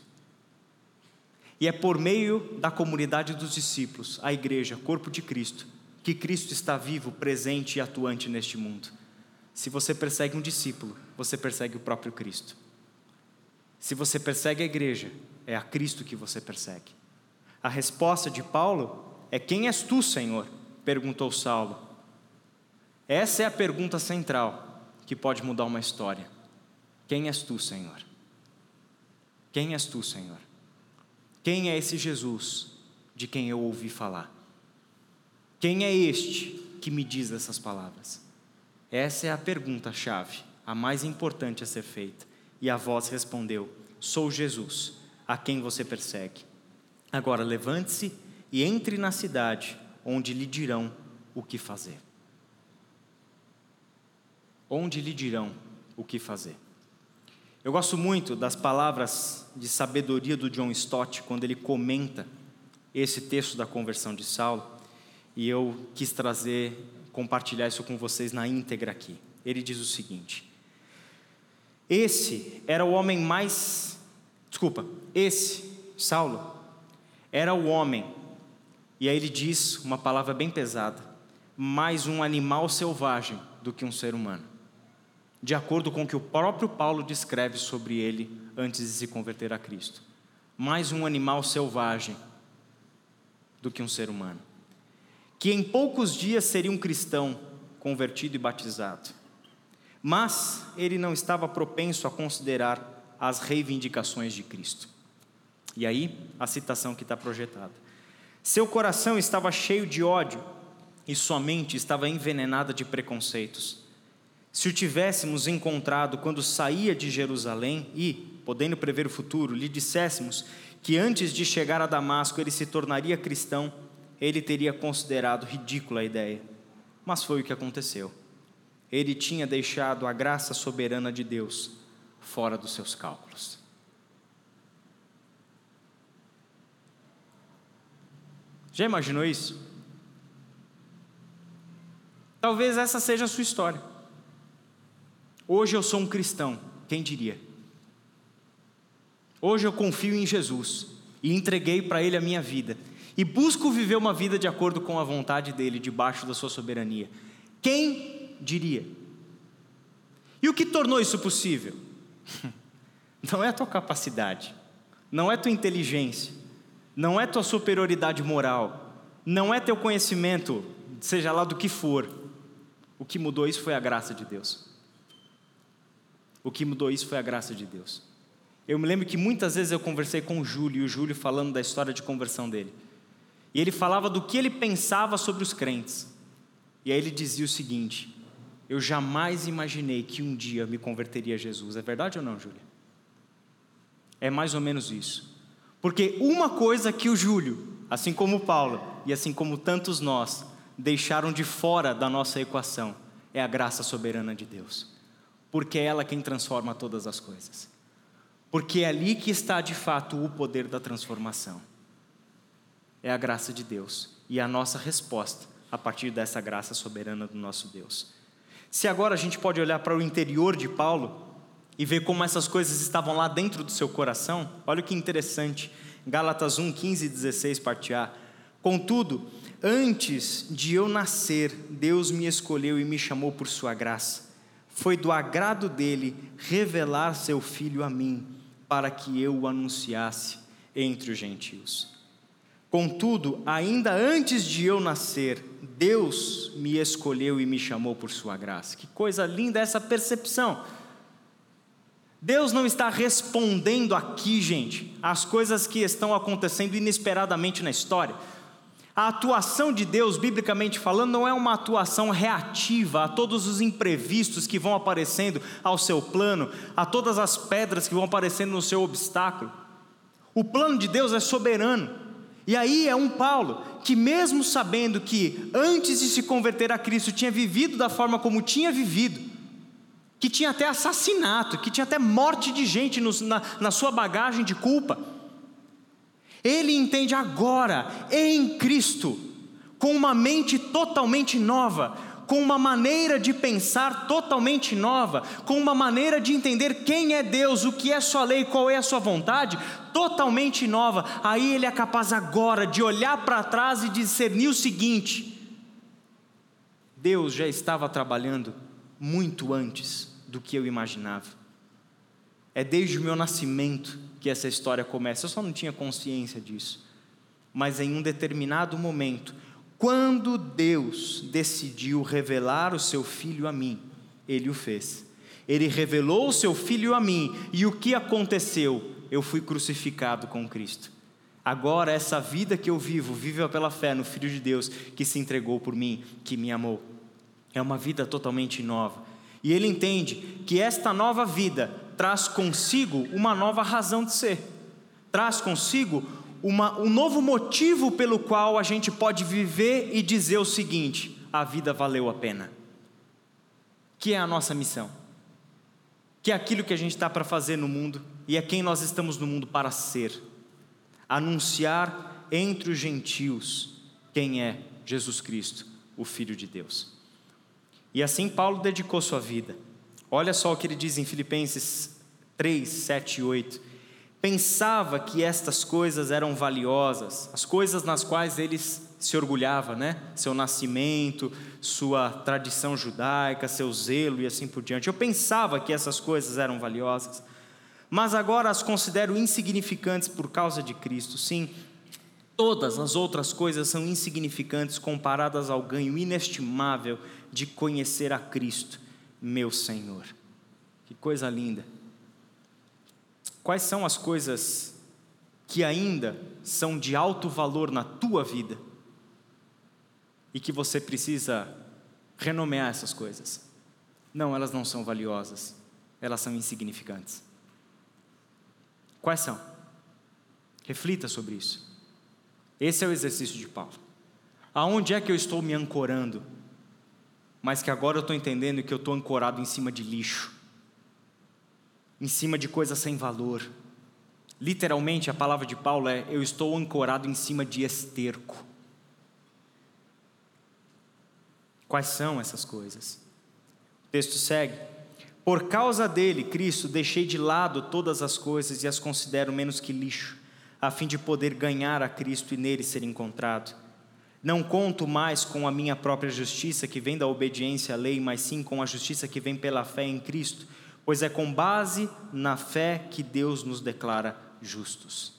E é por meio da comunidade dos discípulos, a igreja, corpo de Cristo, que Cristo está vivo, presente e atuante neste mundo. Se você persegue um discípulo, você persegue o próprio Cristo. Se você persegue a igreja, é a Cristo que você persegue. A resposta de Paulo é: Quem és tu, Senhor? perguntou Saulo. Essa é a pergunta central que pode mudar uma história. Quem és tu, Senhor? Quem és tu, Senhor? Quem é esse Jesus de quem eu ouvi falar? Quem é este que me diz essas palavras? Essa é a pergunta-chave, a mais importante a ser feita. E a voz respondeu: Sou Jesus, a quem você persegue. Agora levante-se e entre na cidade, onde lhe dirão o que fazer. Onde lhe dirão o que fazer. Eu gosto muito das palavras de sabedoria do John Stott quando ele comenta esse texto da conversão de Saulo, e eu quis trazer, compartilhar isso com vocês na íntegra aqui. Ele diz o seguinte: Esse era o homem mais, desculpa, esse Saulo era o homem, e aí ele diz uma palavra bem pesada, mais um animal selvagem do que um ser humano, de acordo com o que o próprio Paulo descreve sobre ele antes de se converter a Cristo. Mais um animal selvagem do que um ser humano, que em poucos dias seria um cristão convertido e batizado. Mas ele não estava propenso a considerar as reivindicações de Cristo. E aí, a citação que está projetada. Seu coração estava cheio de ódio e sua mente estava envenenada de preconceitos. Se o tivéssemos encontrado quando saía de Jerusalém e, podendo prever o futuro, lhe disséssemos que antes de chegar a Damasco ele se tornaria cristão, ele teria considerado ridícula a ideia. Mas foi o que aconteceu. Ele tinha deixado a graça soberana de Deus fora dos seus cálculos. Já imaginou isso? Talvez essa seja a sua história. Hoje eu sou um cristão, quem diria? Hoje eu confio em Jesus e entreguei para Ele a minha vida e busco viver uma vida de acordo com a vontade dEle, debaixo da Sua soberania. Quem diria? E o que tornou isso possível? Não é a tua capacidade, não é a tua inteligência, não é tua superioridade moral, não é teu conhecimento, seja lá do que for. O que mudou isso foi a graça de Deus. O que mudou isso foi a graça de Deus. Eu me lembro que muitas vezes eu conversei com o Júlio, e o Júlio falando da história de conversão dele. E ele falava do que ele pensava sobre os crentes. E aí ele dizia o seguinte: Eu jamais imaginei que um dia me converteria a Jesus. É verdade ou não, Júlio? É mais ou menos isso. Porque uma coisa que o Júlio, assim como o Paulo e assim como tantos nós, deixaram de fora da nossa equação é a graça soberana de Deus. Porque é ela quem transforma todas as coisas. Porque é ali que está de fato o poder da transformação. É a graça de Deus e a nossa resposta a partir dessa graça soberana do nosso Deus. Se agora a gente pode olhar para o interior de Paulo e ver como essas coisas estavam lá dentro do seu coração, olha que interessante. Gálatas 1, 15 e 16, parte A. Contudo, antes de eu nascer, Deus me escolheu e me chamou por sua graça. Foi do agrado dele revelar seu filho a mim, para que eu o anunciasse entre os gentios. Contudo, ainda antes de eu nascer, Deus me escolheu e me chamou por sua graça. Que coisa linda essa percepção. Deus não está respondendo aqui, gente, às coisas que estão acontecendo inesperadamente na história. A atuação de Deus, biblicamente falando, não é uma atuação reativa a todos os imprevistos que vão aparecendo ao seu plano, a todas as pedras que vão aparecendo no seu obstáculo. O plano de Deus é soberano. E aí é um Paulo que, mesmo sabendo que antes de se converter a Cristo tinha vivido da forma como tinha vivido, que tinha até assassinato, que tinha até morte de gente no, na, na sua bagagem de culpa, ele entende agora, em Cristo, com uma mente totalmente nova, com uma maneira de pensar totalmente nova, com uma maneira de entender quem é Deus, o que é Sua lei, qual é a Sua vontade, totalmente nova. Aí ele é capaz agora de olhar para trás e discernir o seguinte: Deus já estava trabalhando muito antes do que eu imaginava. É desde o meu nascimento que essa história começa. Eu só não tinha consciência disso. Mas em um determinado momento, quando Deus decidiu revelar o seu filho a mim, ele o fez. Ele revelou o seu filho a mim, e o que aconteceu? Eu fui crucificado com Cristo. Agora, essa vida que eu vivo, viva pela fé no Filho de Deus que se entregou por mim, que me amou. É uma vida totalmente nova. E ele entende que esta nova vida traz consigo uma nova razão de ser, traz consigo uma, um novo motivo pelo qual a gente pode viver e dizer o seguinte: a vida valeu a pena. Que é a nossa missão, que é aquilo que a gente está para fazer no mundo e é quem nós estamos no mundo para ser anunciar entre os gentios quem é Jesus Cristo, o Filho de Deus. E assim Paulo dedicou sua vida. Olha só o que ele diz em Filipenses 3, 7 e 8. Pensava que estas coisas eram valiosas, as coisas nas quais ele se orgulhava, né? Seu nascimento, sua tradição judaica, seu zelo e assim por diante. Eu pensava que essas coisas eram valiosas, mas agora as considero insignificantes por causa de Cristo. Sim, todas as outras coisas são insignificantes comparadas ao ganho inestimável de conhecer a Cristo, meu Senhor. Que coisa linda. Quais são as coisas que ainda são de alto valor na tua vida e que você precisa renomear essas coisas? Não, elas não são valiosas, elas são insignificantes. Quais são? Reflita sobre isso. Esse é o exercício de Paulo. Aonde é que eu estou me ancorando mas que agora eu estou entendendo que eu estou ancorado em cima de lixo, em cima de coisas sem valor. Literalmente, a palavra de Paulo é: eu estou ancorado em cima de esterco. Quais são essas coisas? O texto segue: Por causa dele, Cristo, deixei de lado todas as coisas e as considero menos que lixo, a fim de poder ganhar a Cristo e nele ser encontrado não conto mais com a minha própria justiça que vem da obediência à lei, mas sim com a justiça que vem pela fé em Cristo, pois é com base na fé que Deus nos declara justos.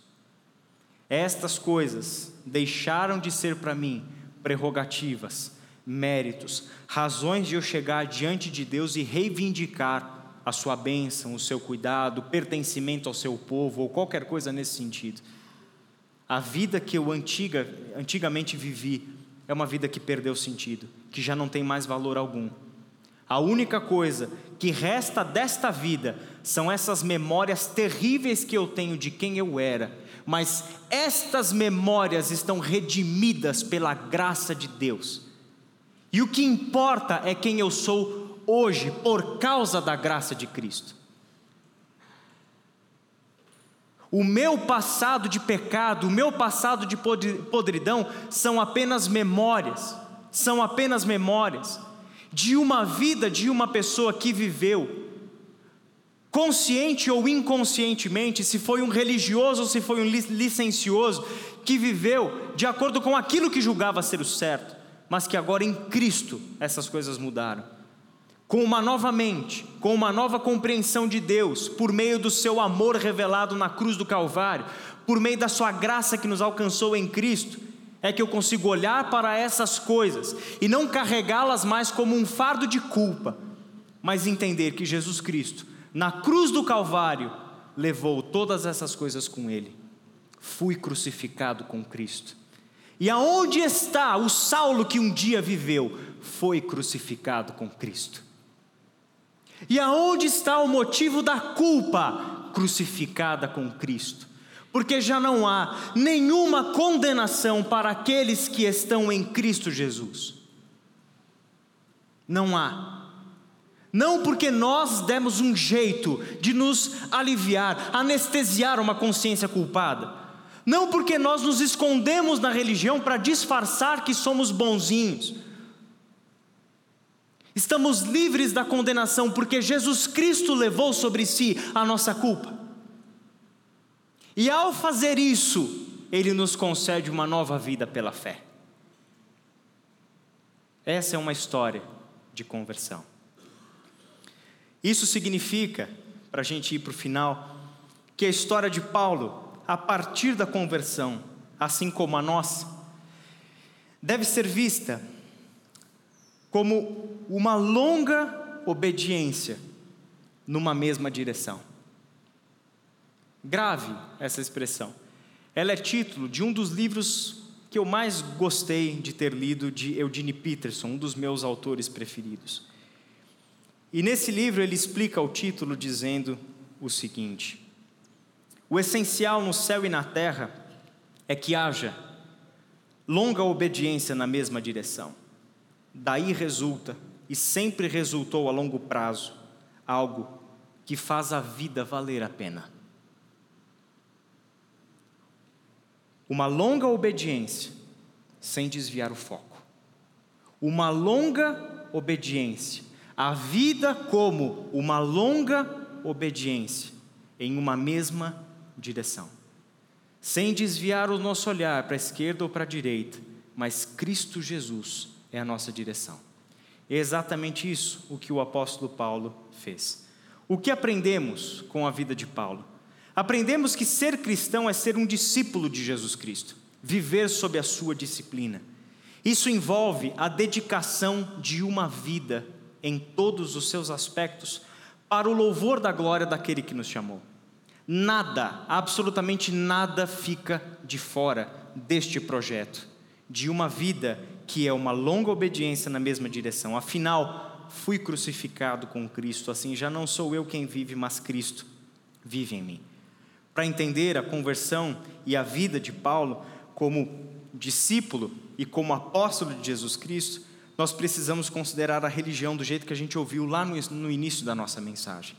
Estas coisas deixaram de ser para mim prerrogativas, méritos, razões de eu chegar diante de Deus e reivindicar a sua bênção, o seu cuidado, pertencimento ao seu povo ou qualquer coisa nesse sentido. A vida que eu antiga, antigamente vivi é uma vida que perdeu sentido, que já não tem mais valor algum. A única coisa que resta desta vida são essas memórias terríveis que eu tenho de quem eu era, mas estas memórias estão redimidas pela graça de Deus. E o que importa é quem eu sou hoje, por causa da graça de Cristo. O meu passado de pecado, o meu passado de podridão são apenas memórias, são apenas memórias de uma vida de uma pessoa que viveu, consciente ou inconscientemente, se foi um religioso ou se foi um licencioso, que viveu de acordo com aquilo que julgava ser o certo, mas que agora em Cristo essas coisas mudaram. Com uma nova mente, com uma nova compreensão de Deus, por meio do seu amor revelado na cruz do Calvário, por meio da sua graça que nos alcançou em Cristo, é que eu consigo olhar para essas coisas e não carregá-las mais como um fardo de culpa, mas entender que Jesus Cristo, na cruz do Calvário, levou todas essas coisas com Ele. Fui crucificado com Cristo. E aonde está o Saulo que um dia viveu? Foi crucificado com Cristo. E aonde está o motivo da culpa? Crucificada com Cristo porque já não há nenhuma condenação para aqueles que estão em Cristo Jesus. Não há. Não porque nós demos um jeito de nos aliviar, anestesiar uma consciência culpada. Não porque nós nos escondemos na religião para disfarçar que somos bonzinhos. Estamos livres da condenação porque Jesus Cristo levou sobre si a nossa culpa. E ao fazer isso, Ele nos concede uma nova vida pela fé. Essa é uma história de conversão. Isso significa, para a gente ir para o final, que a história de Paulo, a partir da conversão, assim como a nossa, deve ser vista como uma longa obediência numa mesma direção. Grave essa expressão. Ela é título de um dos livros que eu mais gostei de ter lido de Eugene Peterson, um dos meus autores preferidos. E nesse livro ele explica o título dizendo o seguinte: O essencial no céu e na terra é que haja longa obediência na mesma direção. Daí resulta, e sempre resultou a longo prazo, algo que faz a vida valer a pena. Uma longa obediência sem desviar o foco. Uma longa obediência. A vida como uma longa obediência em uma mesma direção. Sem desviar o nosso olhar para a esquerda ou para a direita, mas Cristo Jesus é a nossa direção. É exatamente isso o que o apóstolo Paulo fez. O que aprendemos com a vida de Paulo? Aprendemos que ser cristão é ser um discípulo de Jesus Cristo, viver sob a sua disciplina. Isso envolve a dedicação de uma vida em todos os seus aspectos para o louvor da glória daquele que nos chamou. Nada, absolutamente nada fica de fora deste projeto, de uma vida que é uma longa obediência na mesma direção. Afinal, fui crucificado com Cristo, assim já não sou eu quem vive, mas Cristo vive em mim. Para entender a conversão e a vida de Paulo como discípulo e como apóstolo de Jesus Cristo, nós precisamos considerar a religião do jeito que a gente ouviu lá no, início da nossa mensagem.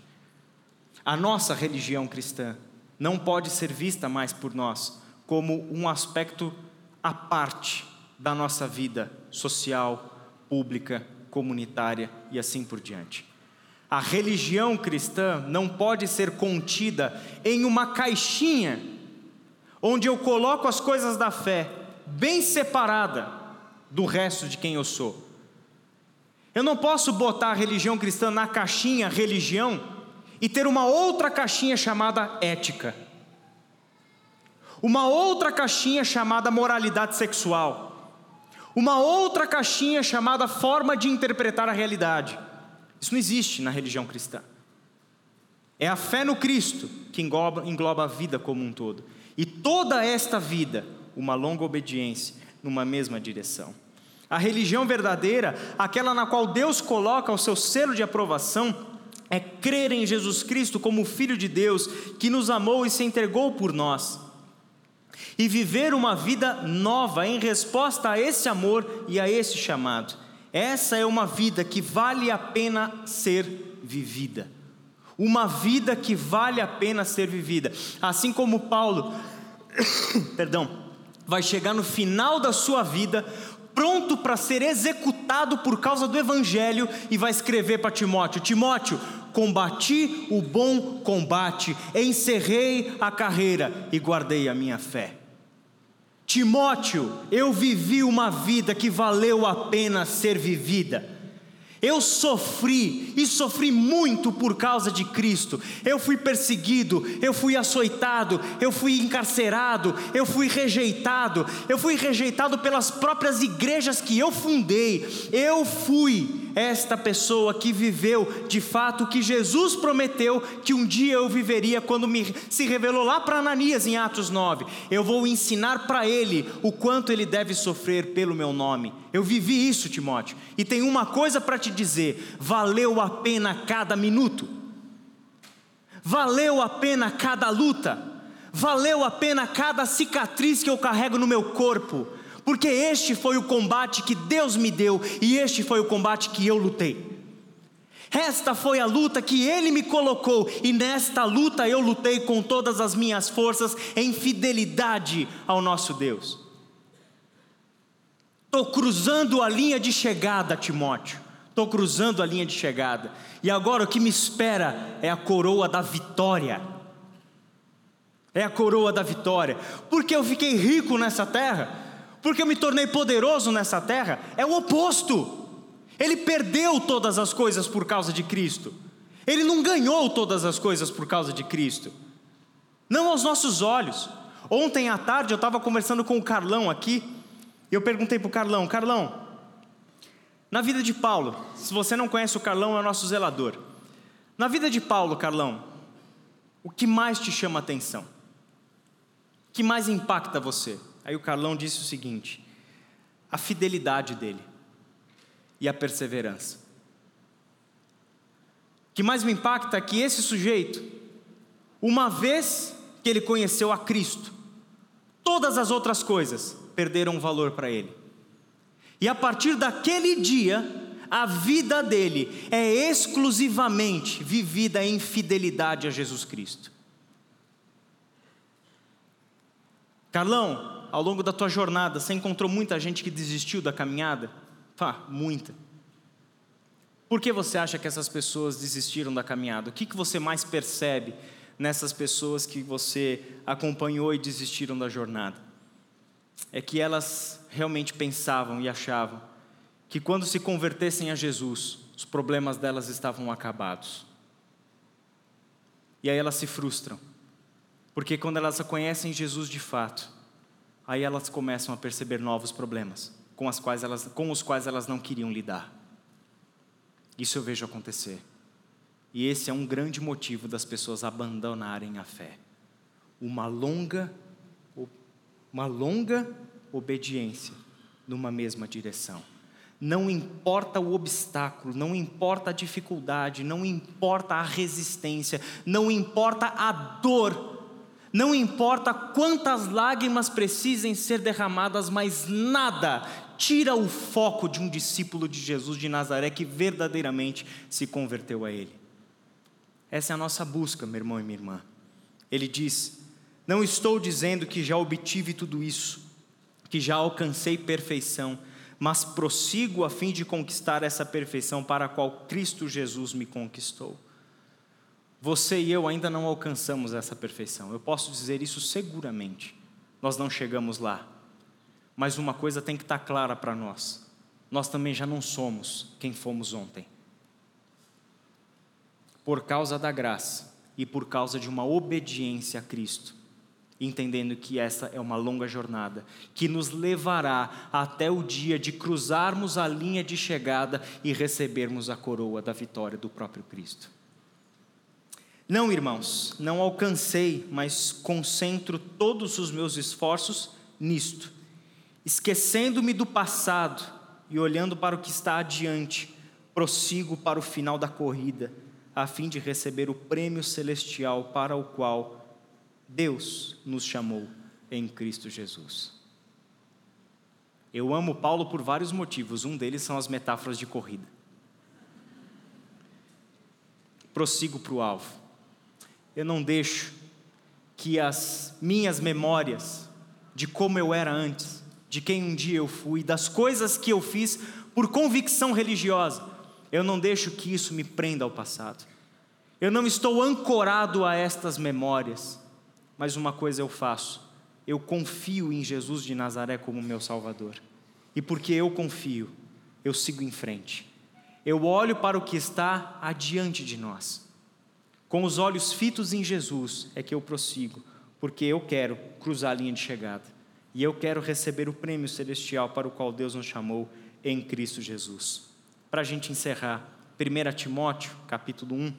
A nossa religião cristã não pode ser vista mais por nós como um aspecto à parte da nossa vida social, pública, comunitária e assim por diante. A religião cristã não pode ser contida em uma caixinha onde eu coloco as coisas da fé bem separada do resto de quem eu sou. Eu não posso botar a religião cristã na caixinha religião e ter uma outra caixinha chamada ética. Uma outra caixinha chamada moralidade sexual. Uma outra caixinha chamada forma de interpretar a realidade. Isso não existe na religião cristã. É a fé no Cristo que engloba, engloba a vida como um todo. E toda esta vida, uma longa obediência numa mesma direção. A religião verdadeira, aquela na qual Deus coloca o seu selo de aprovação, é crer em Jesus Cristo como Filho de Deus, que nos amou e se entregou por nós. E viver uma vida nova em resposta a esse amor e a esse chamado. Essa é uma vida que vale a pena ser vivida. Uma vida que vale a pena ser vivida. Assim como Paulo, perdão, vai chegar no final da sua vida, pronto para ser executado por causa do Evangelho, e vai escrever para Timóteo: Timóteo, combati o bom combate, encerrei a carreira e guardei a minha fé. Timóteo, eu vivi uma vida que valeu a pena ser vivida. Eu sofri e sofri muito por causa de Cristo. Eu fui perseguido, eu fui açoitado, eu fui encarcerado, eu fui rejeitado, eu fui rejeitado pelas próprias igrejas que eu fundei. Eu fui esta pessoa que viveu de fato o que Jesus prometeu que um dia eu viveria quando me, se revelou lá para Ananias em Atos 9. Eu vou ensinar para ele o quanto ele deve sofrer pelo meu nome. Eu vivi isso, Timóteo. E tem uma coisa para te dizer: valeu a pena cada minuto. Valeu a pena cada luta. Valeu a pena cada cicatriz que eu carrego no meu corpo porque este foi o combate que Deus me deu e este foi o combate que eu lutei. Esta foi a luta que Ele me colocou, e nesta luta eu lutei com todas as minhas forças em fidelidade ao nosso Deus. Estou cruzando a linha de chegada, Timóteo. Estou cruzando a linha de chegada. E agora o que me espera é a coroa da vitória. É a coroa da vitória. Porque eu fiquei rico nessa terra porque eu me tornei poderoso nessa terra, é o oposto. Ele perdeu todas as coisas por causa de Cristo. Ele não ganhou todas as coisas por causa de Cristo. Não aos nossos olhos. Ontem à tarde eu estava conversando com o Carlão aqui, e eu perguntei para o Carlão: Carlão, na vida de Paulo, se você não conhece o Carlão, é o nosso zelador. Na vida de Paulo, Carlão, o que mais te chama a atenção? O que mais impacta você? Aí o Carlão disse o seguinte: a fidelidade dele e a perseverança. O que mais me impacta é que esse sujeito, uma vez que ele conheceu a Cristo, todas as outras coisas perderam valor para ele. E a partir daquele dia, a vida dele é exclusivamente vivida em fidelidade a Jesus Cristo. Carlão, ao longo da tua jornada, você encontrou muita gente que desistiu da caminhada? Pá, muita. Por que você acha que essas pessoas desistiram da caminhada? O que, que você mais percebe nessas pessoas que você acompanhou e desistiram da jornada? É que elas realmente pensavam e achavam que quando se convertessem a Jesus, os problemas delas estavam acabados. E aí elas se frustram, porque quando elas conhecem Jesus de fato, aí elas começam a perceber novos problemas com, as quais elas, com os quais elas não queriam lidar. Isso eu vejo acontecer. E esse é um grande motivo das pessoas abandonarem a fé. Uma longa, uma longa obediência numa mesma direção. Não importa o obstáculo, não importa a dificuldade, não importa a resistência, não importa a dor não importa quantas lágrimas precisem ser derramadas, mas nada tira o foco de um discípulo de Jesus de Nazaré que verdadeiramente se converteu a Ele. Essa é a nossa busca, meu irmão e minha irmã. Ele diz: Não estou dizendo que já obtive tudo isso, que já alcancei perfeição, mas prossigo a fim de conquistar essa perfeição para a qual Cristo Jesus me conquistou. Você e eu ainda não alcançamos essa perfeição. Eu posso dizer isso seguramente. Nós não chegamos lá. Mas uma coisa tem que estar clara para nós: nós também já não somos quem fomos ontem. Por causa da graça e por causa de uma obediência a Cristo, entendendo que essa é uma longa jornada que nos levará até o dia de cruzarmos a linha de chegada e recebermos a coroa da vitória do próprio Cristo. Não, irmãos, não alcancei, mas concentro todos os meus esforços nisto, esquecendo-me do passado e olhando para o que está adiante, prossigo para o final da corrida, a fim de receber o prêmio celestial para o qual Deus nos chamou em Cristo Jesus. Eu amo Paulo por vários motivos, um deles são as metáforas de corrida. Prossigo para o alvo. Eu não deixo que as minhas memórias de como eu era antes, de quem um dia eu fui, das coisas que eu fiz por convicção religiosa, eu não deixo que isso me prenda ao passado. Eu não estou ancorado a estas memórias, mas uma coisa eu faço: eu confio em Jesus de Nazaré como meu Salvador. E porque eu confio, eu sigo em frente. Eu olho para o que está adiante de nós. Com os olhos fitos em Jesus é que eu prossigo, porque eu quero cruzar a linha de chegada. E eu quero receber o prêmio celestial para o qual Deus nos chamou em Cristo Jesus. Para a gente encerrar, 1 Timóteo, capítulo 1,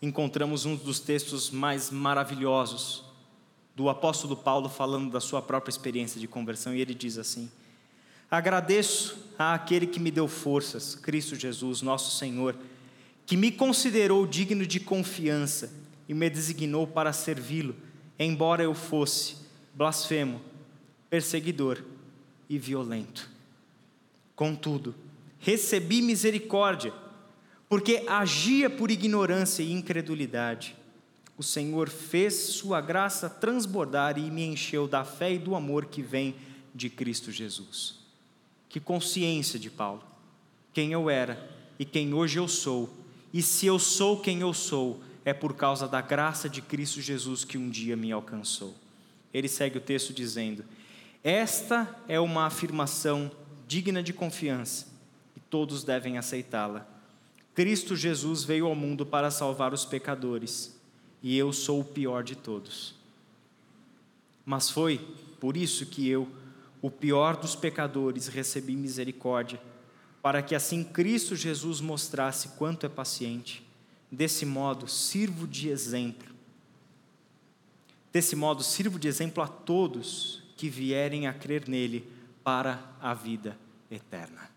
encontramos um dos textos mais maravilhosos do apóstolo Paulo falando da sua própria experiência de conversão, e ele diz assim: Agradeço àquele que me deu forças, Cristo Jesus, nosso Senhor, que me considerou digno de confiança e me designou para servi-lo, embora eu fosse blasfemo, perseguidor e violento. Contudo, recebi misericórdia, porque agia por ignorância e incredulidade o Senhor fez sua graça transbordar e me encheu da fé e do amor que vem de Cristo Jesus. Que consciência de Paulo, quem eu era e quem hoje eu sou, e se eu sou quem eu sou, é por causa da graça de Cristo Jesus que um dia me alcançou. Ele segue o texto dizendo: Esta é uma afirmação digna de confiança e todos devem aceitá-la. Cristo Jesus veio ao mundo para salvar os pecadores e eu sou o pior de todos. Mas foi por isso que eu, o pior dos pecadores, recebi misericórdia, para que assim Cristo Jesus mostrasse quanto é paciente. Desse modo, sirvo de exemplo. Desse modo, sirvo de exemplo a todos que vierem a crer nele para a vida eterna.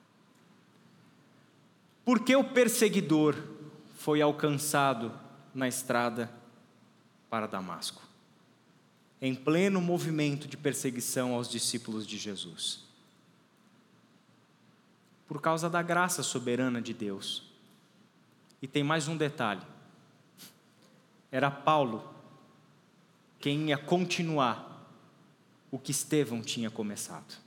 Porque o perseguidor foi alcançado na estrada para Damasco, em pleno movimento de perseguição aos discípulos de Jesus. Por causa da graça soberana de Deus. E tem mais um detalhe: era Paulo quem ia continuar o que Estevão tinha começado.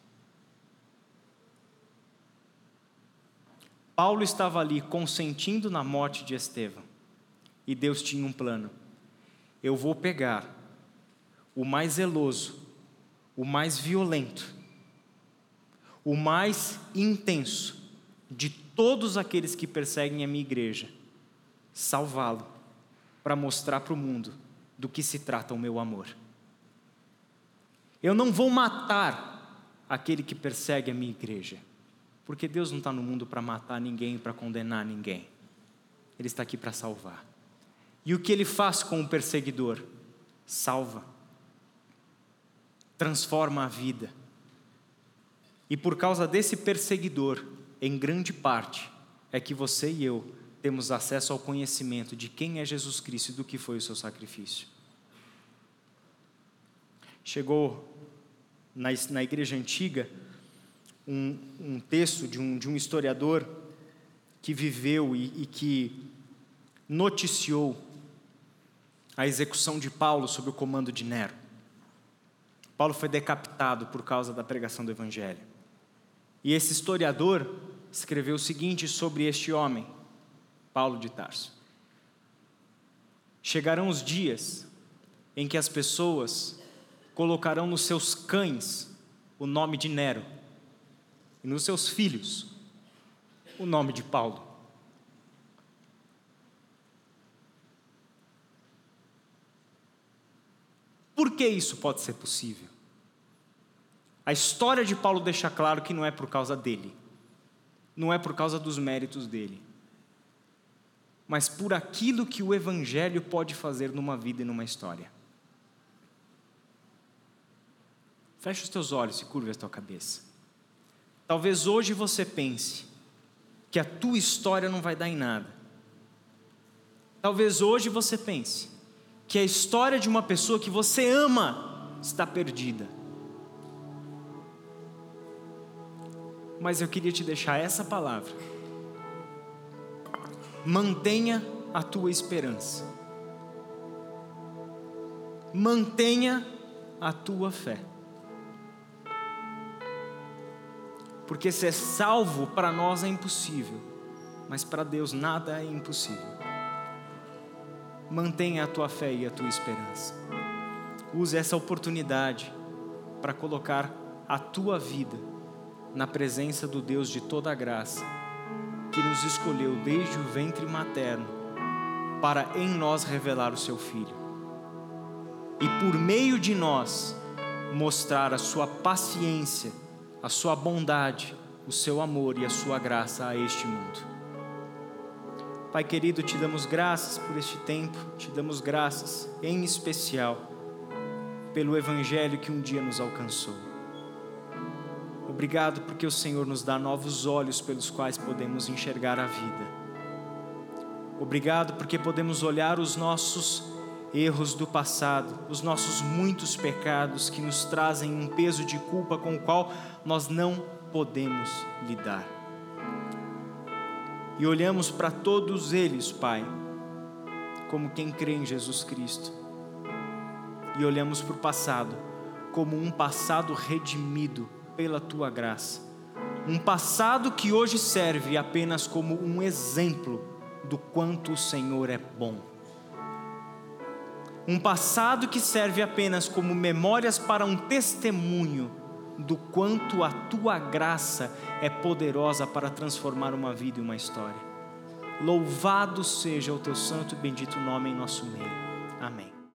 Paulo estava ali consentindo na morte de Estevão, e Deus tinha um plano eu vou pegar o mais zeloso, o mais violento, o mais intenso de todos aqueles que perseguem a minha igreja, salvá-lo, para mostrar para o mundo do que se trata o meu amor. Eu não vou matar aquele que persegue a minha igreja, porque Deus não está no mundo para matar ninguém, para condenar ninguém, Ele está aqui para salvar. E o que ele faz com o perseguidor? Salva, transforma a vida. E por causa desse perseguidor, em grande parte, é que você e eu temos acesso ao conhecimento de quem é Jesus Cristo e do que foi o seu sacrifício. Chegou na, na igreja antiga um, um texto de um, de um historiador que viveu e, e que noticiou a execução de Paulo sob o comando de Nero. Paulo foi decapitado por causa da pregação do Evangelho. E esse historiador escreveu o seguinte sobre este homem, Paulo de Tarso: Chegarão os dias em que as pessoas colocarão nos seus cães o nome de Nero, e nos seus filhos o nome de Paulo. Por que isso pode ser possível? A história de Paulo deixa claro que não é por causa dele, não é por causa dos méritos dele. mas por aquilo que o Evangelho pode fazer numa vida e numa história. Feche os teus olhos e curva a tua cabeça. Talvez hoje você pense que a tua história não vai dar em nada. Talvez hoje você pense que a história de uma pessoa que você ama está perdida. Mas eu queria te deixar essa palavra. Mantenha a tua esperança. Mantenha a tua fé. Porque ser salvo para nós é impossível, mas para Deus nada é impossível. Mantenha a tua fé e a tua esperança. Use essa oportunidade para colocar a tua vida na presença do Deus de toda graça, que nos escolheu desde o ventre materno para em nós revelar o seu Filho. E por meio de nós mostrar a sua paciência a sua bondade, o seu amor e a sua graça a este mundo. Pai querido, te damos graças por este tempo, te damos graças em especial pelo Evangelho que um dia nos alcançou. Obrigado porque o Senhor nos dá novos olhos pelos quais podemos enxergar a vida. Obrigado porque podemos olhar os nossos erros do passado, os nossos muitos pecados que nos trazem um peso de culpa com o qual nós não podemos lidar. E olhamos para todos eles, Pai, como quem crê em Jesus Cristo. E olhamos para o passado como um passado redimido pela tua graça. Um passado que hoje serve apenas como um exemplo do quanto o Senhor é bom um passado que serve apenas como memórias para um testemunho do quanto a tua graça é poderosa para transformar uma vida e uma história. Louvado seja o teu santo e bendito nome em nosso meio. Amém.